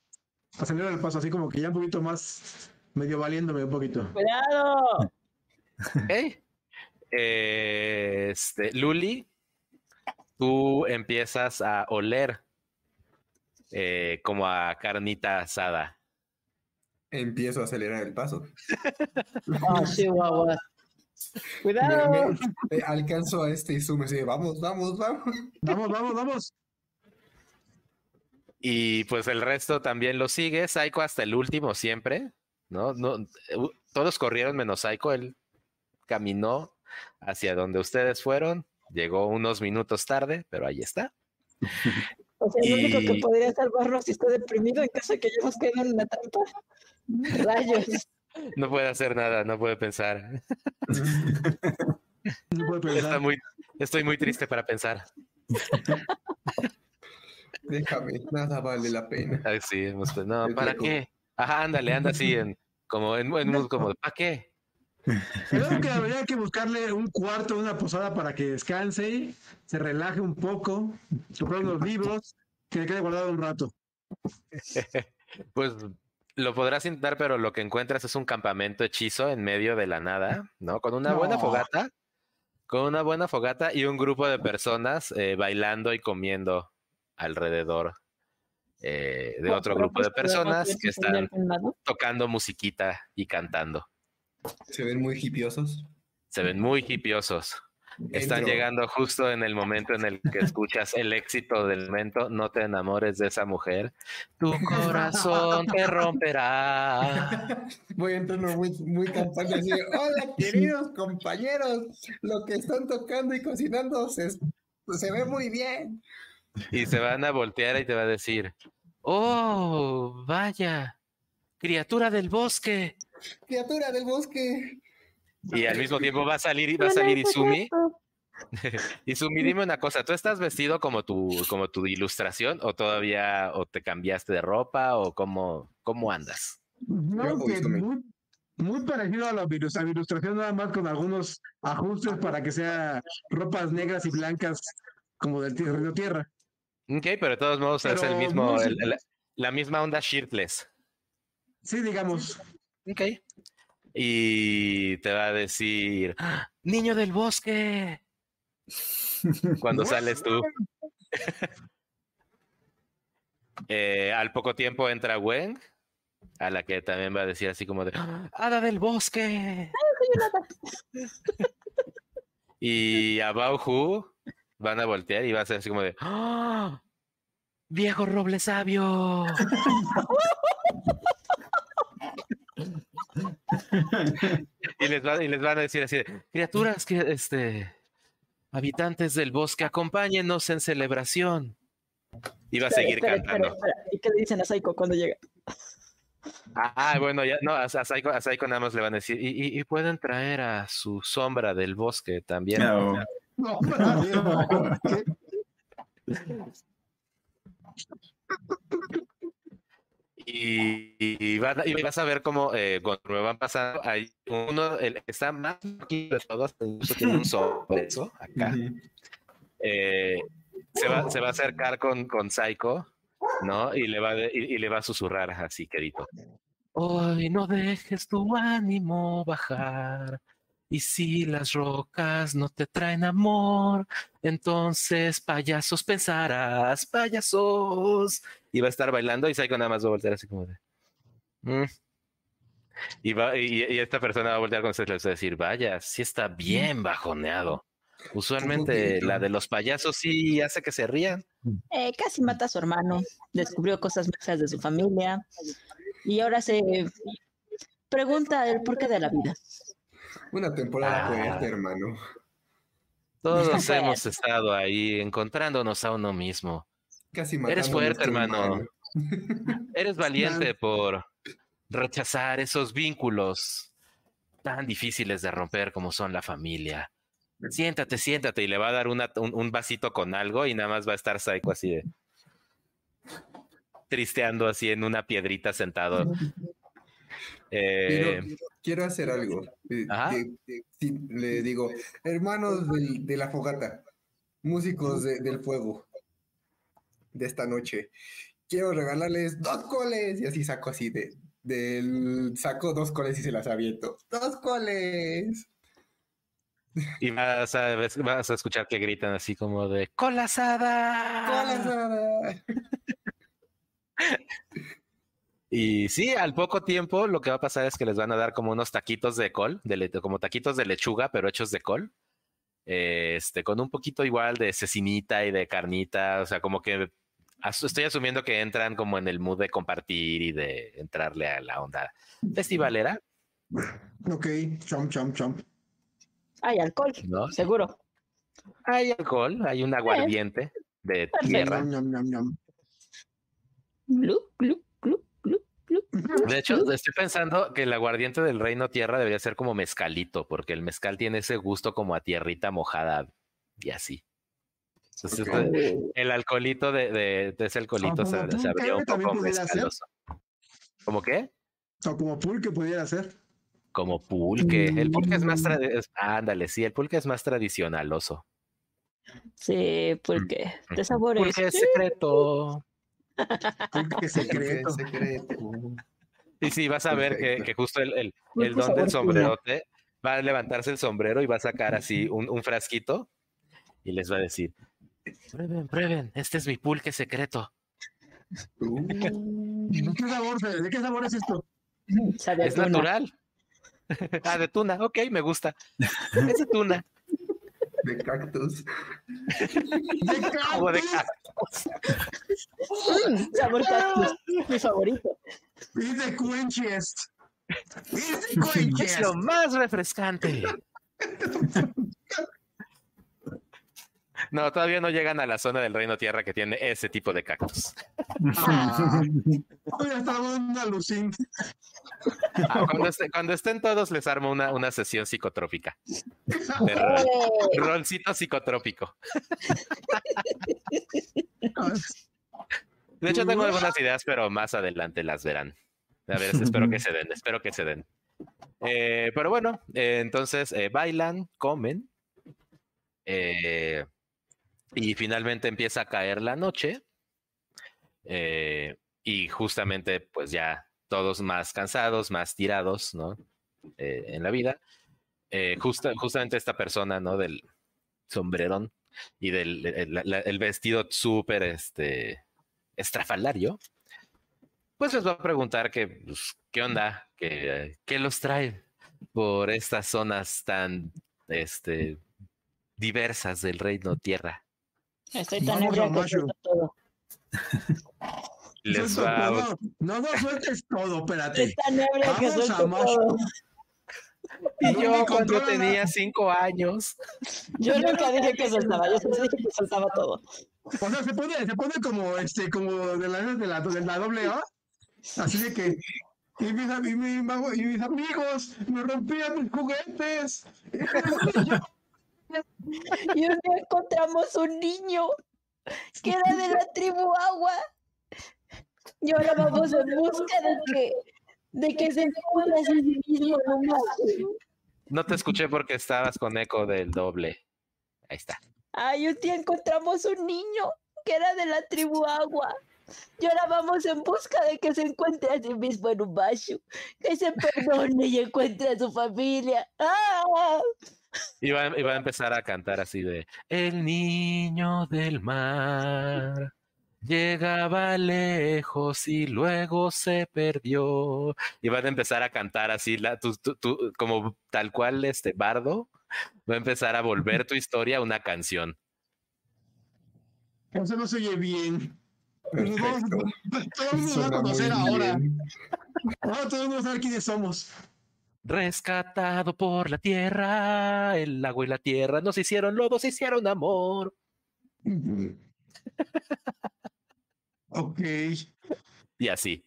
Acelero el paso, así como que ya un poquito más medio valiéndome un poquito.
¡Cuidado!
Eh, este, Luli, tú empiezas a oler eh, como a carnita asada.
Empiezo a acelerar el paso.
¡Oh, Chihuahua!
Me-
¡Cuidado!
me- me alcanzo a este y sume así, vamos, vamos, vamos.
Vamos, vamos, vamos.
Y pues el resto también lo sigue. Psycho hasta el último siempre, ¿no? todos corrieron menos Psycho. Él caminó hacia donde ustedes fueron. Llegó unos minutos tarde, pero ahí está.
O sea, el único que podría salvarnos si está deprimido en caso de que hayamos quedado en una trampa. Rayos.
No puede hacer nada, no puede pensar.
No puedo
Está
pensar.
muy, estoy muy triste para pensar.
Déjame, nada vale la pena.
Ay, sí, pe- no, ¿para qué? Ajá, ándale, anda así en como en, en mood como ¿para qué?
Creo que habría que buscarle un cuarto, una posada para que descanse, se relaje un poco, comprar unos libros, que le quede guardado un rato.
Pues lo podrás intentar, pero lo que encuentras es un campamento hechizo en medio de la nada, ¿no? Con una buena fogata, con una buena fogata y un grupo de personas eh, bailando y comiendo alrededor eh, de otro grupo de personas que están tocando musiquita y cantando.
Se ven muy hipiosos.
Se ven muy hipiosos. Están llegando justo en el momento en el que escuchas el éxito del momento. No te enamores de esa mujer. Tu corazón te romperá.
Voy entrando muy, muy campante así. Hola, queridos compañeros. Lo que están tocando y cocinando se, se ve muy bien.
Y se van a voltear y te va a decir: Oh, vaya, criatura del bosque.
Criatura del bosque.
Y al mismo tiempo va a salir, va a salir Izumi. Izumi, dime una cosa, ¿tú estás vestido como tu, como tu ilustración o todavía, o te cambiaste de ropa o cómo, cómo andas?
No, que muy, muy parecido a la a la ilustración, nada más con algunos ajustes para que sea ropas negras y blancas como del tie- río tierra.
Ok, pero de todos modos es el mismo,
muy
el- el- la misma onda shirtless.
Sí, digamos.
Ok. Y te va a decir, "¡Ah! niño del bosque. Cuando sales tú. Eh, al poco tiempo entra Weng, a la que también va a decir así como de ¡Hada del bosque! y a Bao Hu van a voltear y va a ser así como de ¡Ah! ¡Viejo roble sabio! Y, les va- y les van a decir así de criaturas que este habitantes del bosque, acompáñenos en celebración. Y va a seguir
espera, espera,
cantando.
espera. ¿Y qué le dicen a Saiko cuando llega?
Ah, bueno, ya, no, a, a Saiko, a Saiko nada más le van a decir, y, y- y pueden traer a su sombra del bosque también.
No.
No, bravo. ¿Qué?
Y, y van a- y vas a ver cómo eh, conforme van pasando, hay uno, el que está más aquí de todos, incluso tiene un sobrepeso acá. eh, se, va, se va a acercar con, con Saiko, ¿no? Y le va, de- y, y le va a susurrar así, quedito. Hoy no dejes tu ánimo bajar. Y si las rocas no te traen amor, entonces payasos pensarás, payasos. Y va a estar bailando y Saiko nada más va a voltear así como de. "Mm". Y, va, y, y esta persona va a voltear con ustedes y va a decir, vaya, sí está bien bajoneado. Usualmente la de los payasos sí hace que se rían.
Eh, casi mata a su hermano, descubrió cosas feas de su familia y ahora se pregunta el porqué de la vida.
Una temporada
Ah.
fuerte, hermano.
Todos hemos estado ahí encontrándonos a uno mismo.
Casi
Eres fuerte, hermano. Eres valiente por rechazar esos vínculos tan difíciles de romper como son la familia. Siéntate, siéntate y le va a dar una- un, un vasito con algo y nada más va a estar Psycho así de tristeando así en una piedrita sentado. Eh,
quiero hacer algo. Eh, que- que- le digo, hermanos de la fogata, músicos de- del fuego de esta noche, quiero regalarles dos coles. Y así saco así de, del saco dos coles y se las aviento. ¡Dos coles!
y vas a, vas a escuchar que gritan así como de ¡Cola asada! Y sí, al poco tiempo lo que va a pasar es que les van a dar como unos taquitos de col, de le- como taquitos de lechuga, pero hechos de col. eh, Este, con un poquito igual de cecinita y de carnita, o sea, como que as- estoy asumiendo que entran como en el mood de compartir y de entrarle a la onda festivalera,
Ok, chom, chom, chom.
Hay alcohol,
¿no?
seguro.
Hay alcohol, hay un aguardiente de tierra.
Glu, glu, glu.
De hecho, estoy pensando que el aguardiente del Reino Tierra debería ser como mezcalito, porque el mezcal tiene ese gusto como a tierrita mojada y así. Entonces, el alcoholito de, de, de ese alcoholito se,
pulque
sabría un poco mezcaloso. ¿Cómo qué?
O como pulque pudiera ser.
Como pulque. El pulque es más
Mm.
tradi- es- ándale, sí, el pulque es más tradicionaloso.
Sí, porque de sabores.
Pulque es secreto.
Pulque secreto.
¡Qué secreto!
Y sí, vas a ver que, justo el, el, don del sombrerote va a levantarse el sombrero y va a sacar así un, un frasquito y les va a decir, prueben, prueben, este es mi pulque secreto.
Uh,
¿De qué sabor, ¿De qué sabor es esto?
Sabe
Es
tuna.
natural. ah, de tuna, ok, me gusta. Es de tuna.
De cactus.
¡De
Como de
cactus!
Mm, sabor cactus, mi favorito.
¡Y de quenches! ¡Y de
Es
quenches!
lo más refrescante. No, todavía no llegan a la zona del Reino Tierra que tiene ese tipo de cactus.
Ah, estaba un alucín.
Ah, cuando, cuando estén todos, les armo una, una sesión psicotrópica.
Eh,
Rolcito psicotrópico. De hecho, tengo algunas ideas, pero más adelante las verán. A ver, espero que se den, espero que se den. Eh, pero bueno, eh, entonces eh, bailan, comen. eh, y finalmente empieza a caer la noche. eh, y justamente, pues ya todos más cansados, más tirados, ¿no? Eh, en la vida. Eh, justa- justamente esta persona, ¿no? Del sombrerón y del el, vestido súper, este, estrafalario, pues les va a preguntar que, pues, qué onda, que, qué los trae por estas zonas tan este, diversas del reino tierra.
Estoy tan
a
que suelto todo.
Les va
todo. No, no sueltes todo, espérate.
Estoy tan ebria que
Vamos a
suelto todo.
Y
No
yo cuando
controla
tenía
nada.
cinco años,
Yo nunca dije que soltaba, yo solo dije que soltaba todo.
O sea, se pone, se pone como este, como de la de la, de la doble A. Así de que. Y mis, y mi mago- y mis amigos me rompían mis juguetes.
Y un día encontramos un niño que era de la tribu Agua. Y ahora vamos en busca de que, de que se encuentre a sí mismo mar.
no te escuché porque estabas con eco del doble. Ahí está.
Ay, un día encontramos un niño que era de la tribu Agua. Y ahora vamos en busca de que se encuentre a sí mismo en un bashu. Que se perdone y encuentre a su familia. ¡Ah!
Y va, y va a empezar a cantar así de El niño del mar llegaba lejos y luego se perdió. Y van a empezar a cantar así, la, tu- tu- tu- como tal cual este bardo. Va a empezar a volver tu historia una canción.
Eso no se oye bien.
Perfecto.
todo el mundo nos va a conocer ahora. Ahora todo el mundo va a saber quiénes somos.
Rescatado por la tierra, el agua y la tierra nos hicieron lodo, se hicieron amor.
Ok.
Y así.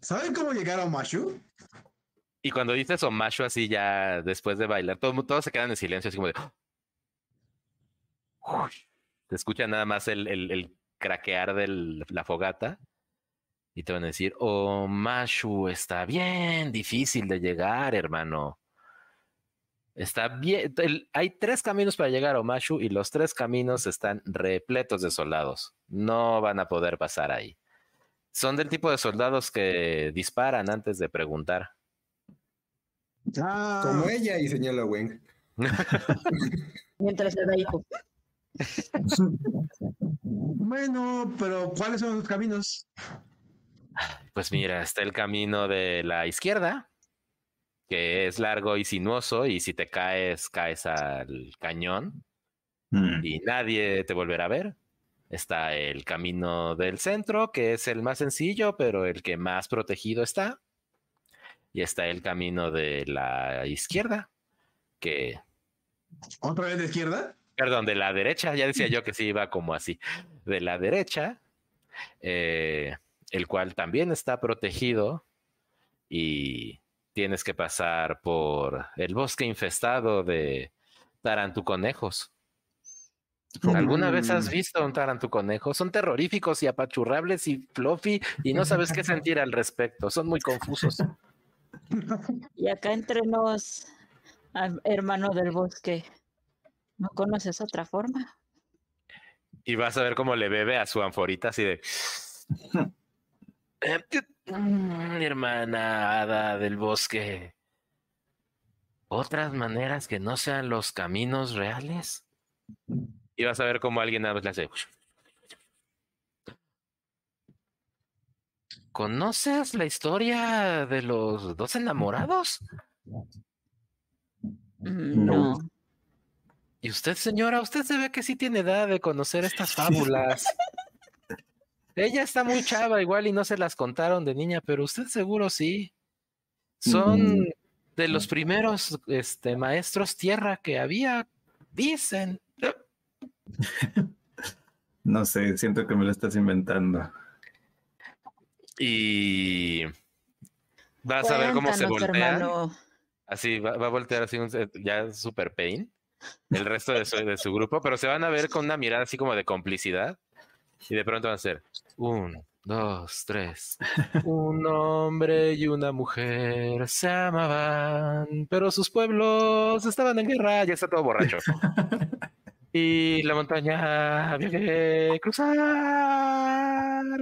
¿Saben cómo llegar a Mashu?
Y cuando dices Omashu así ya después de bailar, todo, todos se quedan en silencio, así como de. Te escucha nada más el, el, el craquear de la fogata. Y te van a decir, Omashu está bien difícil de llegar, hermano. Está bien. el- hay tres caminos para llegar a Omashu y los tres caminos están repletos de soldados. No van a poder pasar ahí. Son del tipo de soldados que disparan antes de preguntar.
Ah,
Como ella y señala a Weng.
Mientras se da hijo.
bueno, pero ¿cuáles son los caminos?
Pues mira, está el camino de la izquierda, que es largo y sinuoso, y si te caes, caes al cañón
Mm.
y nadie te volverá a ver. Está el camino del centro, que es el más sencillo, pero el que más protegido está. Y está el camino de la izquierda, que,
¿Otra vez de izquierda?
perdón, de la derecha, ya decía yo que sí iba como así, de la derecha, eh, el cual también está protegido y tienes que pasar por el bosque infestado de tarantuconejos. ¿Alguna vez has
Mm.
visto un tarantuconejo? Son terroríficos y apachurrables y fluffy y no sabes qué sentir al respecto. Son muy confusos.
Y acá entre nos, al hermano del bosque, ¿no conoces otra forma?
Y vas a ver cómo le bebe a su anforita así de... "Eh, mm, Mi hermana hada del bosque. ¿Otras maneras que no sean los caminos reales? Y vas a ver cómo alguien nada más le hace... ¿Conoces la historia de los dos enamorados?
No.
No.
Y usted, señora, usted se ve que sí tiene edad de conocer estas fábulas. Ella está muy chava igual y no se las contaron de niña, pero usted seguro sí. Son
Mm.
de los primeros este, maestros tierra que había, dicen.
No sé, siento que me lo estás inventando.
Y vas a ver cómo se voltea.
hermano.
Así va, va a voltear así un, ya super pain. El resto de su, de su grupo, pero se van a ver con una mirada así como de complicidad. Y de pronto van a ser un, dos, tres. Un hombre y una mujer se amaban, pero sus pueblos estaban en guerra. Ya está todo borracho. Y la montaña había que cruzar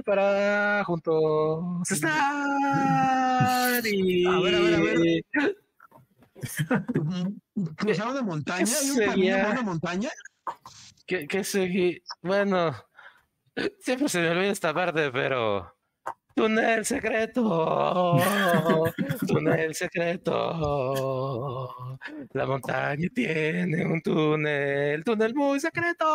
para juntos estar. Y...
A ver, a ver, a ver. ¿Cruzaron de montaña? ¿Hay un camino una montaña?
¿Qué, qué seguí? Bueno, Siempre se me olvida esta parte, pero. Túnel secreto. Túnel secreto. La montaña tiene un túnel. Túnel muy secreto.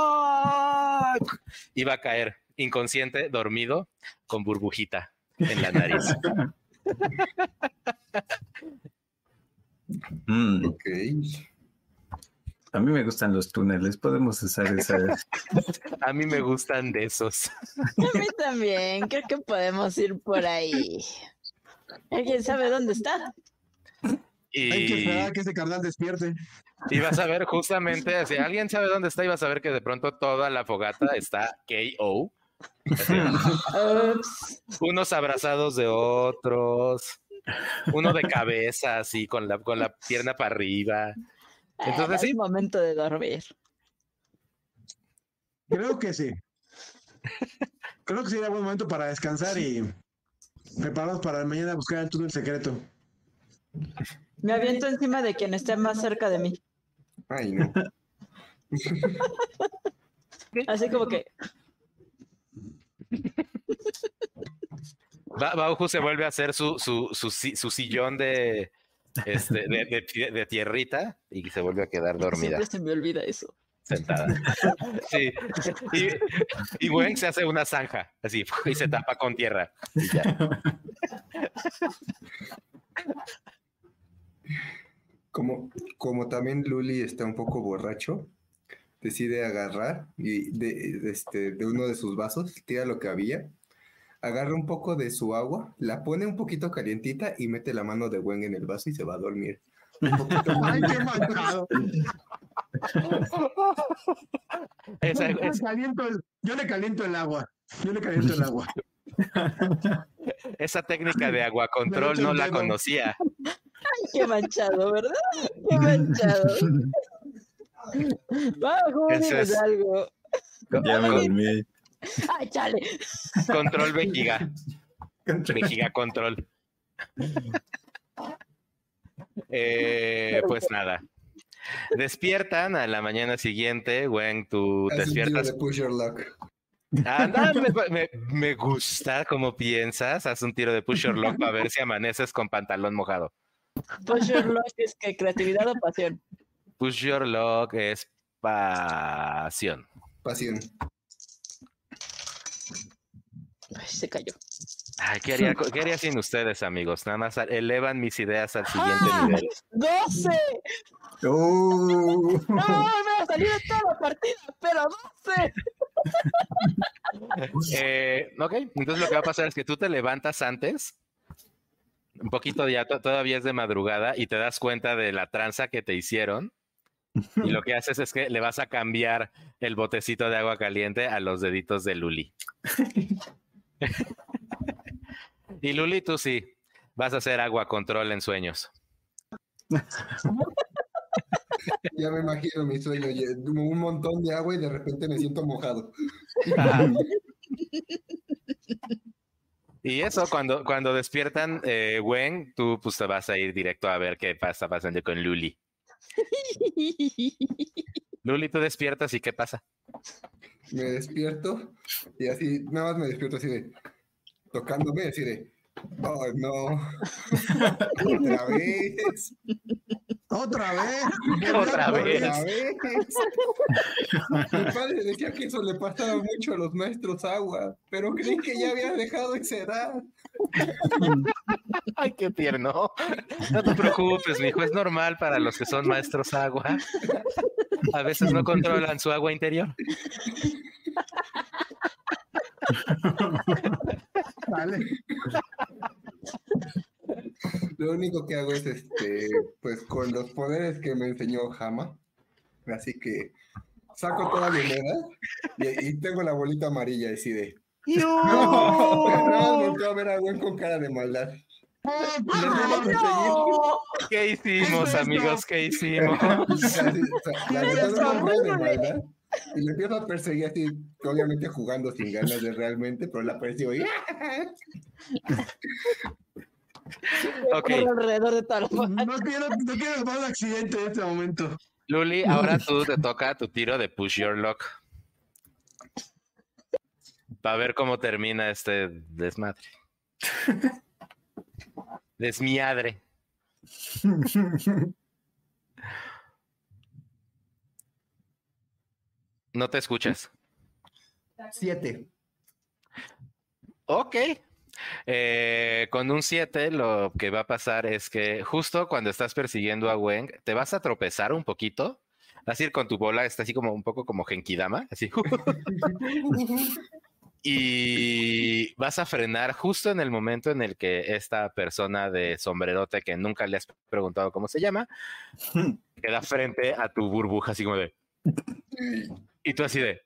Y va a caer inconsciente, dormido, con burbujita en la nariz.
Mm,
Ok.
A mí me gustan los túneles, podemos usar esa.
A mí me gustan de esos.
A mí también, creo que podemos ir por ahí. ¿Alguien sabe dónde está?
Hay que
Y,
esperar a que ese carnal despierte.
y vas a ver justamente, si alguien sabe dónde está, y vas a ver que de pronto toda la fogata está KO. Unos abrazados de otros, uno de cabeza, así, con la, con la pierna para arriba. Entonces,
Ah,
sí.
Es momento de dormir.
Creo que sí. Creo que sería buen momento para descansar y prepararnos para mañana buscar el túnel secreto.
Me aviento encima de quien esté más cerca de mí.
Ay, no.
Así como que,
Ba- Bauju se vuelve a hacer su, su, su, su sillón de, este, de, de tie- de tierrita y se vuelve a quedar dormida,
siempre se me olvida eso.
sentada. Sí. Y, y Gwen se hace una zanja, así, y se tapa con tierra. y ya.
Como, como también Luli está un poco borracho, decide agarrar y de, de este, de uno de sus vasos, tira lo que había, agarra un poco de su agua, la pone un poquito calientita y mete la mano de Gwen en el vaso y se va a dormir. Un poquito más.
¡Ay, qué manchado!
Esa-
Yo le
es-
caliento el- yo le caliento el agua. Yo le caliento el agua.
esa técnica de agua control no la conocía.
Qué manchado, ¿verdad? Qué manchado. Vamos,
es-
algo.
Ya me dormí.
Ay, chale.
Control vejiga. Vejiga control. Eh, pues nada. Despiertan a la mañana siguiente, Gwen, tú despiertas.
de push your luck.
Anda, me, me- me gusta como piensas. Haz un tiro de push your luck para ver si amaneces con pantalón mojado.
Push your luck es que creatividad o pasión.
Push your luck es pasión.
Pasión.
Ay, se cayó.
Ay, ¿qué, haría, ¿Qué haría sin ustedes, amigos? Nada más elevan mis ideas al siguiente
¡Ah!
nivel.
¡12!
Uh,
¡No! Me ha salido toda la partida, pero 12.
Eh, ok, entonces lo que va a pasar es que tú te levantas antes, un poquito ya, to- todavía es de madrugada, y te das cuenta de la tranza que te hicieron. Y lo que haces es que le vas a cambiar el botecito de agua caliente a los deditos de Luli. y Luli, tú sí, vas a hacer agua control en sueños.
Ya me imagino mi sueño, ye- un montón de agua y de repente me siento mojado.
Ajá. Y eso, cuando, cuando despiertan eh, Gwen, tú pues te vas a ir directo a ver qué pasa pasando con Luli. Luli, tú despiertas y qué pasa.
Me despierto y así, nada más me despierto así de, tocándome, así de, oh no, otra vez,
¡Otra vez!
Otra vez.
otra vez. Mi padre decía que eso le pasaba mucho a los maestros agua, pero creí que ya había dejado esa edad.
Ay, qué tierno. No te preocupes, mijo, es normal para los que son maestros agua. A veces no controlan su agua interior.
Vale.
Lo único que hago es, este, pues con los poderes que me enseñó Hama, así que saco toda mi moneda y, y tengo la bolita amarilla así de, no, más volteo a ver a Gwen con cara de maldad. Le empiezo a perseguir.
¿Qué hicimos, amigos? ¿Qué hicimos?
Así, o sea, la con cara de maldad. Y le empiezo a perseguir así, obviamente jugando sin ganas de realmente, pero la persigo y
alrededor de fogata.
No quiero, no quiero más accidente en este momento.
Luli, ahora tú te toca tu tiro de push your luck. Para ver cómo termina este desmadre. Desmiadre. No te escuchas.
Siete.
Ok. Eh, con un 7 lo que va a pasar es que justo cuando estás persiguiendo a Weng, te vas a tropezar un poquito. Vas a ir con tu bola, está así como un poco como Genkidama, así. y vas a frenar justo en el momento en el que esta persona de sombrerote que nunca le has preguntado cómo se llama, queda frente a tu burbuja, así como de. Y tú así de.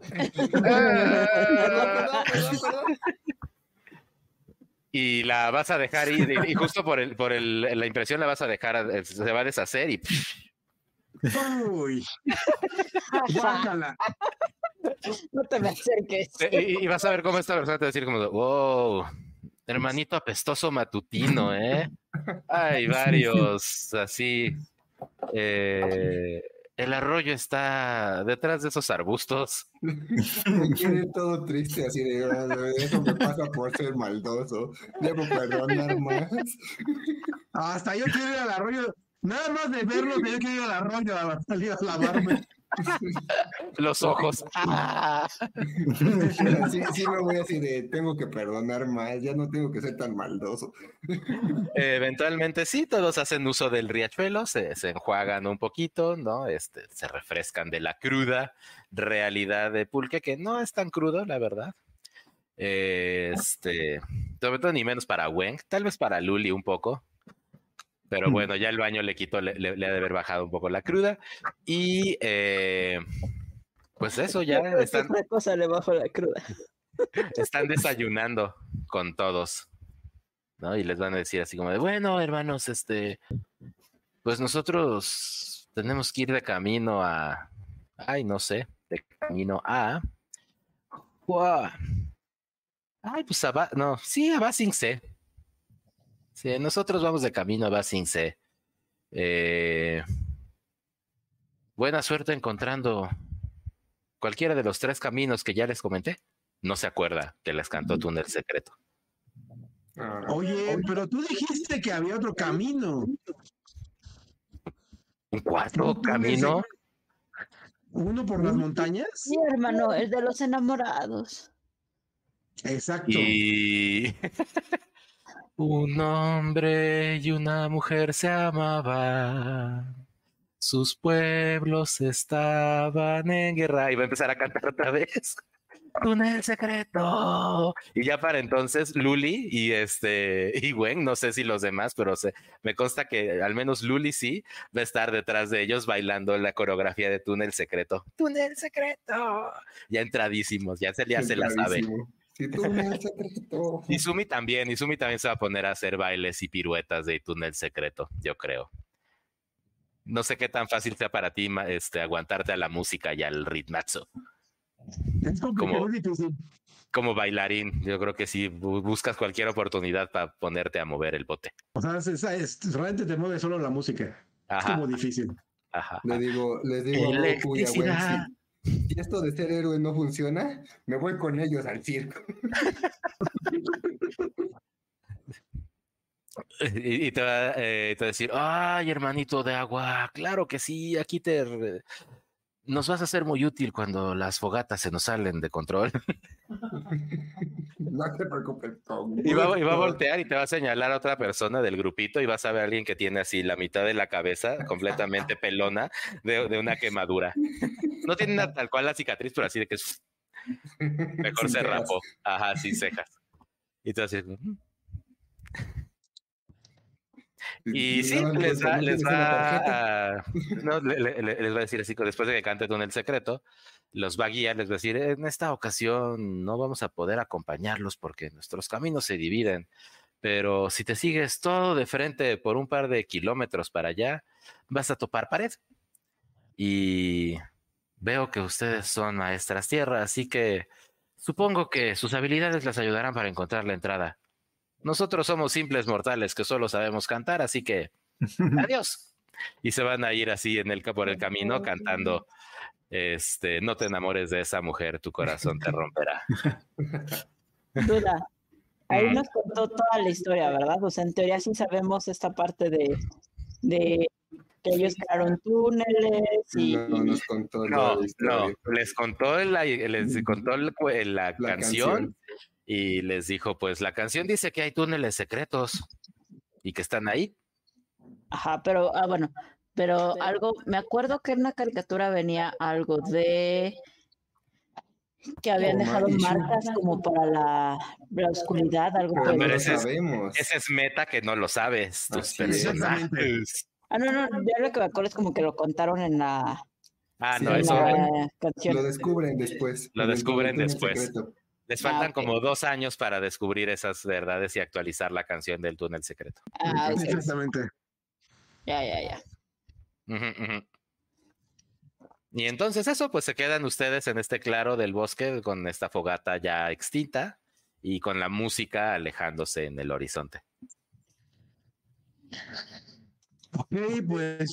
y la vas a dejar ir, y, y justo por, el, por el, la impresión la vas a dejar, eh, se va a deshacer y
Uy. Guácala.
No te me acerques.
y, y vas a ver cómo esta persona te va a decir como, wow, hermanito apestoso matutino, ¿eh? Hay varios así. eh, el arroyo está detrás de esos arbustos.
Me quiere todo triste, así de "Ah, eso me pasa por ser maldoso. Debo perdonar más.
Hasta yo quiero ir al arroyo. Nada más de verlo, que yo quiero ir al arroyo a salir a lavarme.
Los ojos. ¡Ah!
Sí, sí me voy así de tengo que perdonar más, ya no tengo que ser tan maldoso.
Eventualmente sí, todos hacen uso del riachuelo, se, se enjuagan un poquito, ¿no? Este, se refrescan de la cruda realidad de pulque, que no es tan crudo, la verdad. Este, sobre todo ni menos para Weng, tal vez para Luli un poco. Pero bueno, ya el baño le quitó, le, le- le ha de haber bajado un poco la cruda. Y eh, pues eso, ya
Yo
están,
otra cosa le bajo la cruda.
están desayunando con todos, ¿no? Y les van a decir así como de, bueno, hermanos, este, pues nosotros tenemos que ir de camino a, ay, no sé, de camino a, Guau. ay, pues a, Ba- no, sí, a Basingse. Sí, nosotros vamos de camino a Basingse. Eh, buena suerte encontrando cualquiera de los tres caminos que ya les comenté. No se acuerda que les cantó Túnel Secreto.
Oye, pero tú dijiste que había otro camino.
¿Un
Túnel
camino?
¿Uno por las montañas?
Sí, hermano, el de los enamorados.
Exacto.
Y un hombre y una mujer se amaban. Sus pueblos estaban en guerra. Y va a empezar a cantar otra vez. Túnel secreto. Y ya para entonces, Luli y este y Gwen, no sé si los demás, pero me consta que al menos Luli sí va a estar detrás de ellos bailando la coreografía de Túnel secreto. Túnel secreto. Ya entradísimos, ya se, ya se la sabe.
Si tú me has secreto.
Y Sumi también, y Sumi también se va a poner a hacer bailes y piruetas de túnel secreto, yo creo. No sé qué tan fácil sea para ti este, aguantarte a la música y al ritmazo.
Es complicado,
como-
es difícil.
Como bailarín, yo creo que sí, bu- buscas cualquier oportunidad para ponerte a mover el bote.
O sea, es- es- es- realmente te mueve solo la música. Es
Ajá,
como difícil.
ajá.
Le digo, les digo a Goku y a
Electricidad.
Si, esto de ser héroe no funciona, me voy con ellos al circo.
Y, eh, te va a decir, ay, hermanito de agua, claro que sí, aquí te... Nos vas a ser muy útil cuando las fogatas se nos salen de control.
No te preocupes, con
Y va, y va a voltear y te va a señalar a otra persona del grupito y vas a ver a alguien que tiene así la mitad de la cabeza completamente pelona de, de una quemadura. No tiene una, tal cual la cicatriz, pero así de que es- mejor
Sin
se
cejas.
rapó. Ajá, sin cejas. Y tú así, Y sí, les va, les va a, no, le- le- le- les va a decir así, después de que cante Túnel Secreto, los va a guiar, les va a decir, en esta ocasión no vamos a poder acompañarlos porque nuestros caminos se dividen, pero si te sigues todo de frente por un par de kilómetros para allá, vas a topar pared. Y veo que ustedes son maestras tierra, así que supongo que sus habilidades les ayudarán para encontrar la entrada. Nosotros somos simples mortales que solo sabemos cantar, así que adiós. Y se van a ir así en el, por el camino cantando Este, no te enamores de esa mujer, tu corazón te romperá.
Duda. Ahí
Mm.
nos contó toda la historia, ¿verdad? O sea, en teoría sí sabemos esta parte de, de que ellos crearon túneles y...
No, nos contó
No,
la historia.
no, les contó la, les contó la, la
La
canción y les dijo, pues la canción dice que hay túneles secretos y que están ahí.
Ajá, pero, ah, bueno, pero algo, me acuerdo que en una caricatura venía algo de que habían
Oh,
dejado marcas como para la, la oscuridad, algo
Pero
pero ese es-. Ese es meta que no lo sabes, tus
Así
personajes.
Ah, no, no, yo lo que me acuerdo es como que lo contaron en la,
Ah,
Sí,
no, eso
la canción.
Lo descubren después.
Lo descubren después.
secreto.
Les
Ah,
faltan como dos años para descubrir esas verdades y actualizar la canción del túnel secreto.
Ah, ok.
Exactamente.
Ya, ya, ya.
Y entonces eso, pues se quedan ustedes en este claro del bosque con esta fogata ya extinta y con la música alejándose en el horizonte.
Ok, pues.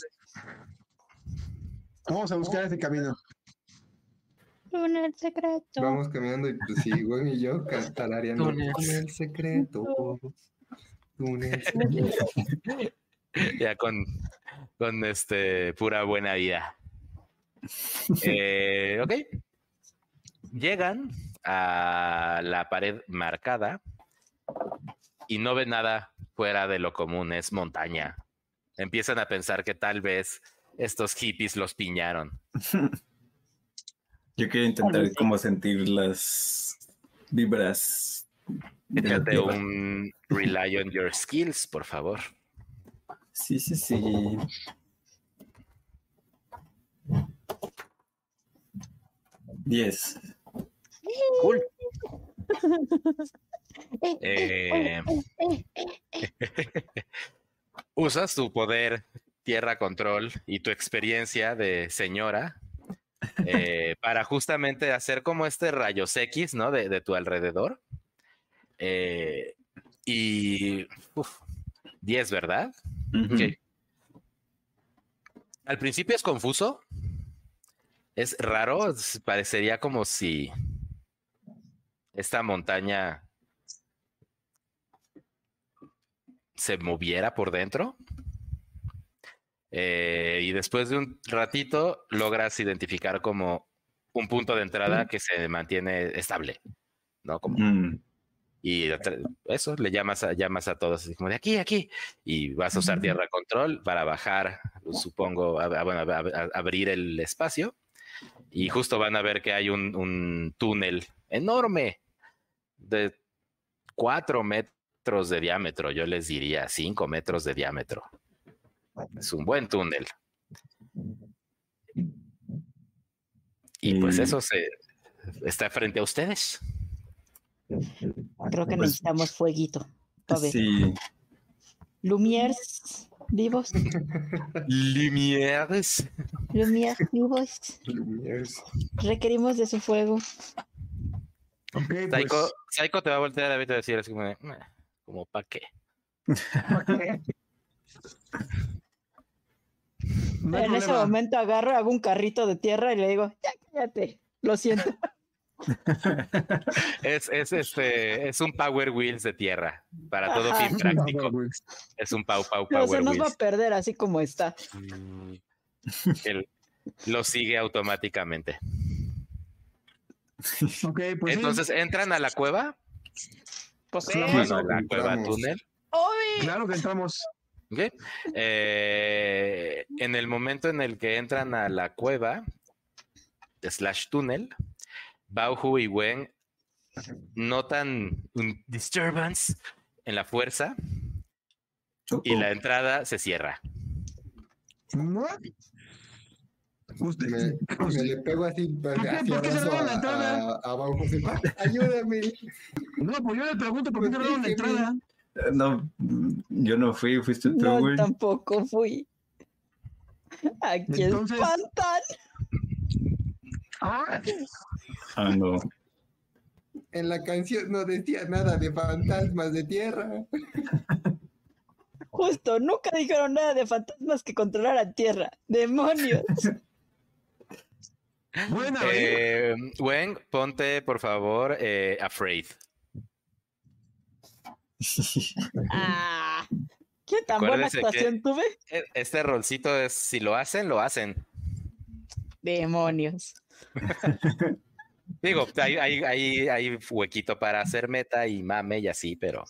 Vamos a buscar ese camino.
Túnel secreto.
Vamos caminando y pues sí, güey y yo ca- tarareando.
Túnel.
Túnel secreto. Túnel secreto.
ya con, con este pura buena vida. Eh, ok. Llegan a la pared marcada y no ven nada fuera de lo común, es montaña. Empiezan a pensar que tal vez estos hippies los piñaron.
Yo quiero intentar
sí.
como sentir las vibras. tierra.
un rely on your skills, por favor.
Sí, sí, sí. Diez.
Cool. Eh, usas tu poder tierra control y tu experiencia de señora eh, para justamente hacer como este rayos X, ¿no? De, de tu alrededor. Eh, y uf, 10, ¿verdad? Ok. Al principio es confuso. Es raro. Parecería como si esta montaña se moviera por dentro. Eh, y después de un ratito logras identificar como un punto de entrada que se mantiene estable. ¿No? Como
Mm.
y eso, le llamas a, llamas a todos, como de aquí, aquí, y vas a usar tierra control para bajar, supongo, a- abrir el espacio, y justo van a ver que hay un, un túnel enorme de cuatro metros de diámetro, yo les diría cinco metros de diámetro. Es un buen túnel. Y pues eso se está frente a ustedes.
Creo que
Pues-
necesitamos fueguito.
Sí.
Lumières vivos.
Lumieres.
Lumières vivos.
Lumières.
Requerimos de su fuego.
Ok, pues.
Psycho, Psycho te va a voltear a va a decir así como, de, "Meh, como pa' qué.
no
en ese momento agarro, hago un carrito de tierra y le digo, ya cállate. Lo siento.
Es, es este, es un Power Wheels de tierra. Para todo
Ajá.
fin práctico. Es un Pau Pau
No, se
Power
nos va a
Wheels.
perder así como está.
Mm, Él lo sigue automáticamente.
Pues. sí.
Entonces entran a la cueva.
Pues sí.
Claro.
Bueno, a la cueva
Entramos.
túnel.
¡Uy!
Claro que entramos.
¿Ok? Eh, en el momento en el que entran a la cueva, slash túnel, Bauhu y Wen notan un disturbance en la fuerza y la entrada se cierra.
¿No? Usted-
Me, me le pego así, así
¿Por qué cerraron la
a-
entrada?
a- abajo, así, Ayúdame.
No, pues yo le pregunto por qué
Pues
cerraron la entrada.
No, yo no fui, fuiste tú,
No,
güey.
tampoco fui. Aquí
Entonces-
espantan.
Ah,
Ah, no.
En la canción no decía nada de fantasmas de tierra.
Justo, nunca dijeron nada de fantasmas que controlaran tierra. ¡Demonios!
Buena, ¿eh?
Eh, Wen, ponte por favor eh, Afraid.
Ah, ¿Qué tan buena
Acuérdense que-
actuación tuve?
E- Este rolcito es, si lo hacen, lo hacen.
Demonios.
Digo, hay, hay, hay, hay huequito para hacer meta y mame y así, pero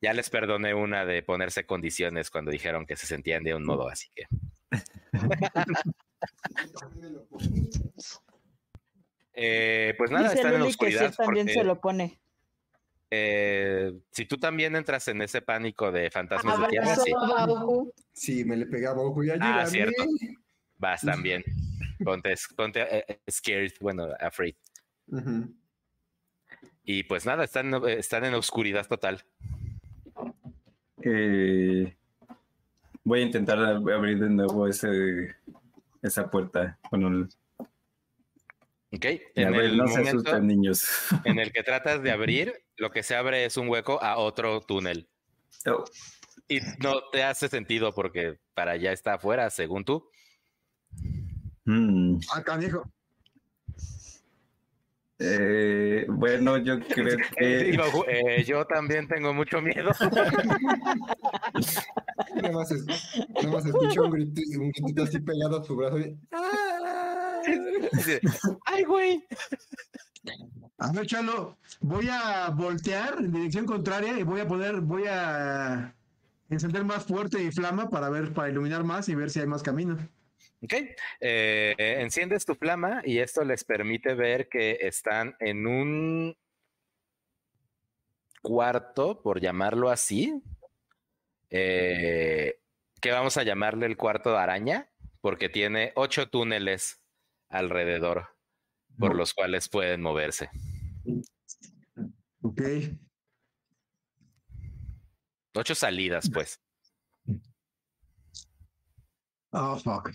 ya les perdoné una de ponerse condiciones cuando dijeron que se sentían de un modo, así que. Eh, pues nada,
Dice
están en
que sí,
oscuridad.
también
porque,
se lo pone.
Eh, si tú también entras en ese pánico de fantasmas de tierra,
Abrazo
sí,
me le pegaba ojo y.
Ah, cierto. vas también. Ponte, ponte eh, eh, scared, bueno, afraid. Y pues nada, están, están en oscuridad total.
Eh, voy a intentar ab- abrir de nuevo ese, esa puerta. El-
¿Ok?
a
En
ver,
el
no se niños.
en el que tratas de abrir, lo que se abre es un hueco a otro túnel.
Oh,
Y no te hace sentido porque para allá está afuera, según tú.
mm,
Ah, canijo.
eh, bueno, yo creo que
eh, yo también tengo mucho miedo.
Nada más, es- nada más escucho un grito, un gritito así pegado a tu brazo. y-
Así Ay, güey.
A ver, Chalo, voy a voltear en dirección contraria y voy a poner, voy a encender más fuerte mi flama para ver, para iluminar más y ver si hay más camino.
Ok. Eh, enciendes tu flama y esto les permite ver que están en un cuarto, por llamarlo así, eh, que vamos a llamarle el cuarto de araña, porque tiene ocho túneles alrededor por los cuales pueden moverse.
Ok.
Ocho salidas, pues.
Oh, fuck.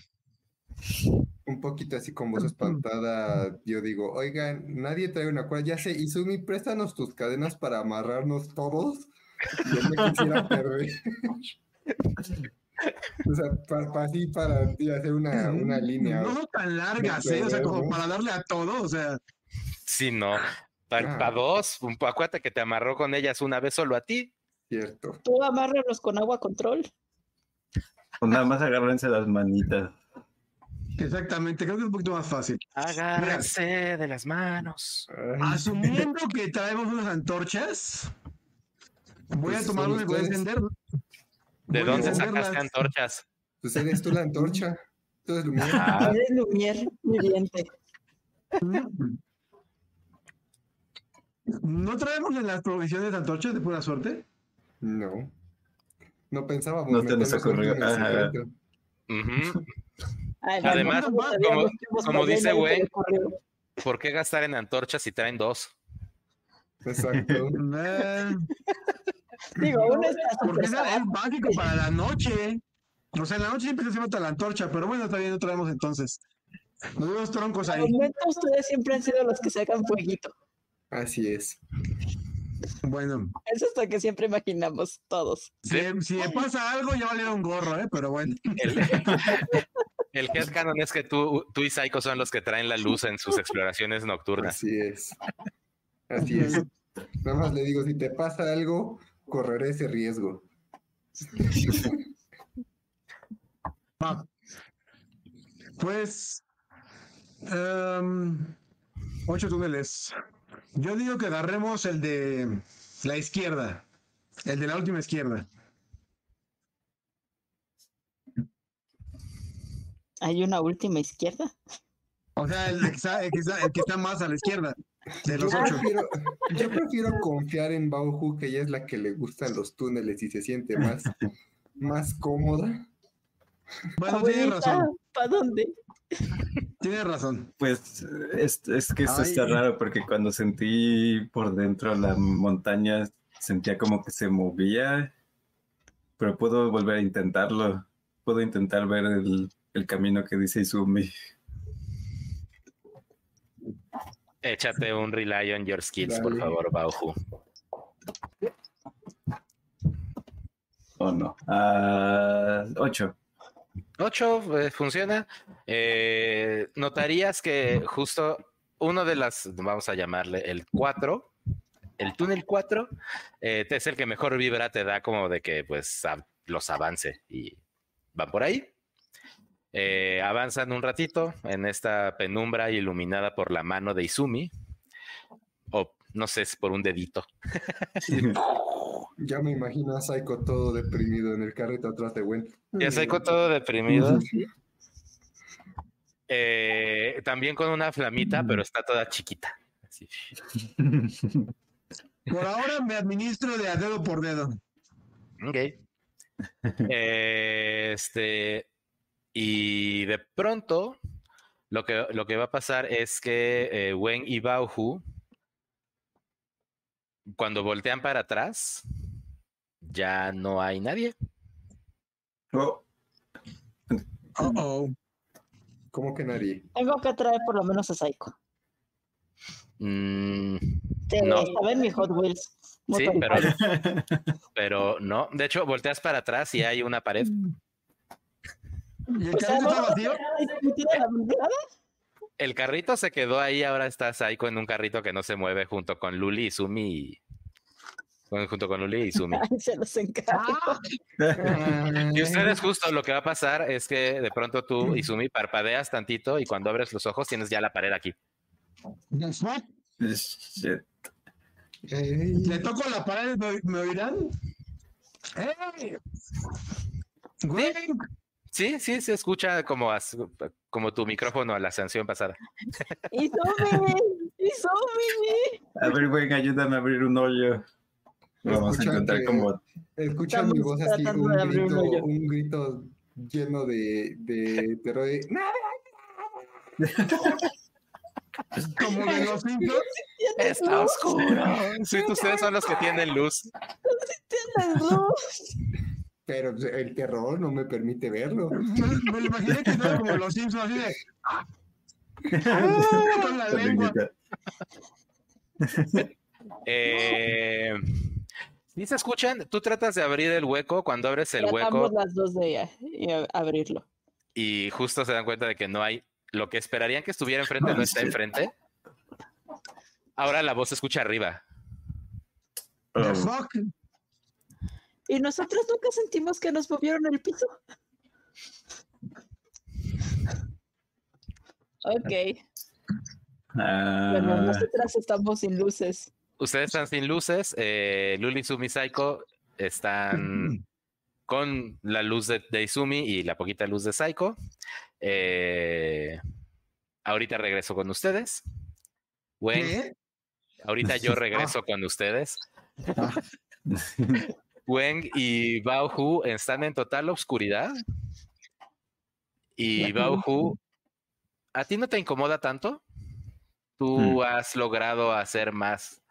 Un poquito así con voz espantada, yo digo, oigan, nadie trae una cuerda, ya sé, Izumi, préstanos tus cadenas para amarrarnos todos. Yo me quisiera perder. o sea, para, así para hacer una, una línea.
No tan largas, ¿eh? O sea, como
¿no?
para darle a todo, o sea.
Si no, para
Ah.
dos, un- acuérdate que te amarró con ellas una vez solo a ti.
Cierto.
Tú amárralos con agua control.
pues nada más agárrense las manitas.
Exactamente, creo que es un poquito más fácil.
Agárrense de las manos.
Ay,
Asumiendo que traemos unas antorchas, voy a
Pues
tomar una y voy a encender.
¿De
voy
dónde sacaste antorchas?
pues eres tú la antorcha. Tú eres Lumière.
Ah,
Eres viviente.
¿No traemos en las provisiones de antorchas de pura suerte?
No. No pensábamos.
No te nos ocurrió,
Además, como- como dice güey. ¿Por qué gastar en antorchas si traen dos?
Exacto.
Digo, uno está
porque es, es básico para la noche. O sea, en la noche siempre se hace falta la antorcha, pero bueno, está bien, no traemos entonces. Nos vemos troncos ahí.
momentos ustedes siempre han sido los que sacan fueguito.
Así es.
Bueno,
Eso es lo que siempre imaginamos todos.
si, si me pasa algo, ya valiera un gorro, ¿eh? Pero bueno.
El, el headcanon es que tú, tú y Psycho son los que traen la luz en sus exploraciones nocturnas.
Así es. Así es. Nada más le digo, si te pasa algo, correré ese riesgo.
Pues. em, ocho túneles. Yo digo que agarremos el de la izquierda. El de la última izquierda.
Hay una última izquierda.
O sea, el que está, el que está- el que está más a la izquierda. De
Yo
los ocho.
prefiero, yo prefiero confiar en Bauhu, que ella es la que le gustan los túneles y se siente más, más cómoda.
Bueno, tiene razón.
¿Para dónde?
Tiene razón.
Pues es, es que esto
Ay.
está raro porque cuando sentí por dentro la montaña sentía como que se movía, pero puedo volver a intentarlo. Puedo intentar ver el, el camino que dice Izumi.
Échate un rely on your skills, por favor, Bauju.
¿O no? Ah, ocho.
8 eh, funciona. Eh, notarías que justo uno de las, vamos a llamarle el 4, el túnel 4, eh, es el que mejor vibra te da como de que pues a- los avance y van por ahí. Eh, avanzan un ratito en esta penumbra iluminada por la mano de Izumi. O no sé, es por un dedito.
Ya me imagino a Psycho todo deprimido en el carrito atrás de Gwen.
Ya con todo deprimido. Eh, también con una flamita, pero está toda chiquita. Así.
Por ahora me administro de a dedo por dedo.
Ok. Eh, este. Y de pronto, lo que, lo que va a pasar es que eh, Wen y Bauhu, cuando voltean para atrás, ya no hay nadie.
Oh,
Oh, oh.
¿Cómo que nadie?
Tengo que traer por lo menos a Psycho.
Mm,
Sí,
No.
estaba en mi Hot Wheels.
sí, pero, pero no. De hecho, volteas para atrás y hay una pared.
¿Y el carrito está vacío?
El carrito se quedó ahí, ahora estás ahí con un carrito que no se mueve junto con Luli y Sumi. y- junto con Luli y Sumi.
Ay, se los encargo.
Y ustedes justo lo que va a pasar es que de pronto tú, Izumi, parpadeas tantito y cuando abres los ojos tienes ya la pared aquí.
¿Le toco la pared? ¿Me, me oirán? ¡Ey! Güey,
Sí, sí, se escucha como, as- como tu micrófono a la sanción pasada.
¡Izumi! ¡Izumi!
A ver, güey, ayúdame a abrir un hoyo. Vamos a
Escucha
encontrar
que-
como.
Escucha mi
Estamos
voz así, un grito, un grito lleno de, de terror. de,
como de los Simpsons.
Está oscuro. Sí, ustedes son los que tienen luz.
¡Tienes luz!
Pero pues, el terror no me permite verlo.
Me, me lo imaginé que estaba como los Simpsons, así de. Con la lengua.
Eh, ¿Sí se escuchan? Tú tratas de abrir el hueco. Cuando abres el
Tratamos
hueco
las dos de y a- abrirlo.
y justo se dan cuenta de que no hay lo que esperarían que estuviera enfrente no está enfrente. Ahora la voz se escucha arriba.
Oh?
Y nosotros nunca sentimos que nos movieron el piso. Ok.
ah,
Bueno, nosotras estamos sin luces.
Ustedes están sin luces. Eh, Luli, Sumi, Psycho están con la luz de, de Izumi y la poquita luz de Psycho. Eh, ahorita regreso con ustedes. Wen,
¿Qué?
ahorita yo regreso con ustedes. Wen y Bauhu están en total oscuridad. Y Bauhu, ¿a ti no te incomoda tanto? Tú has logrado hacer más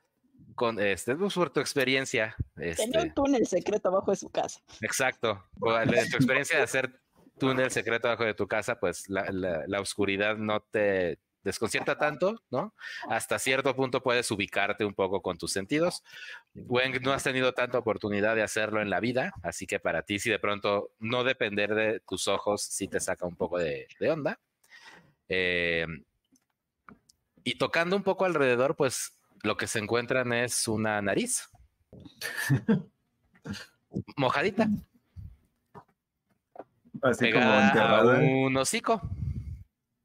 con este, por tu experiencia.
Tenía
Este,
un túnel secreto abajo de su casa.
exacto. Por tu experiencia de hacer túnel secreto abajo de tu casa, pues la, la- la oscuridad no te desconcierta tanto, ¿no? Hasta cierto punto puedes ubicarte un poco con tus sentidos. Wen, no has tenido tanta oportunidad de hacerlo en la vida, así que para ti, si de pronto no depender de tus ojos, sí te saca un poco de, de onda. Eh, y tocando un poco alrededor, pues lo que se encuentran es una nariz. Mojadita,
Así como
a un hocico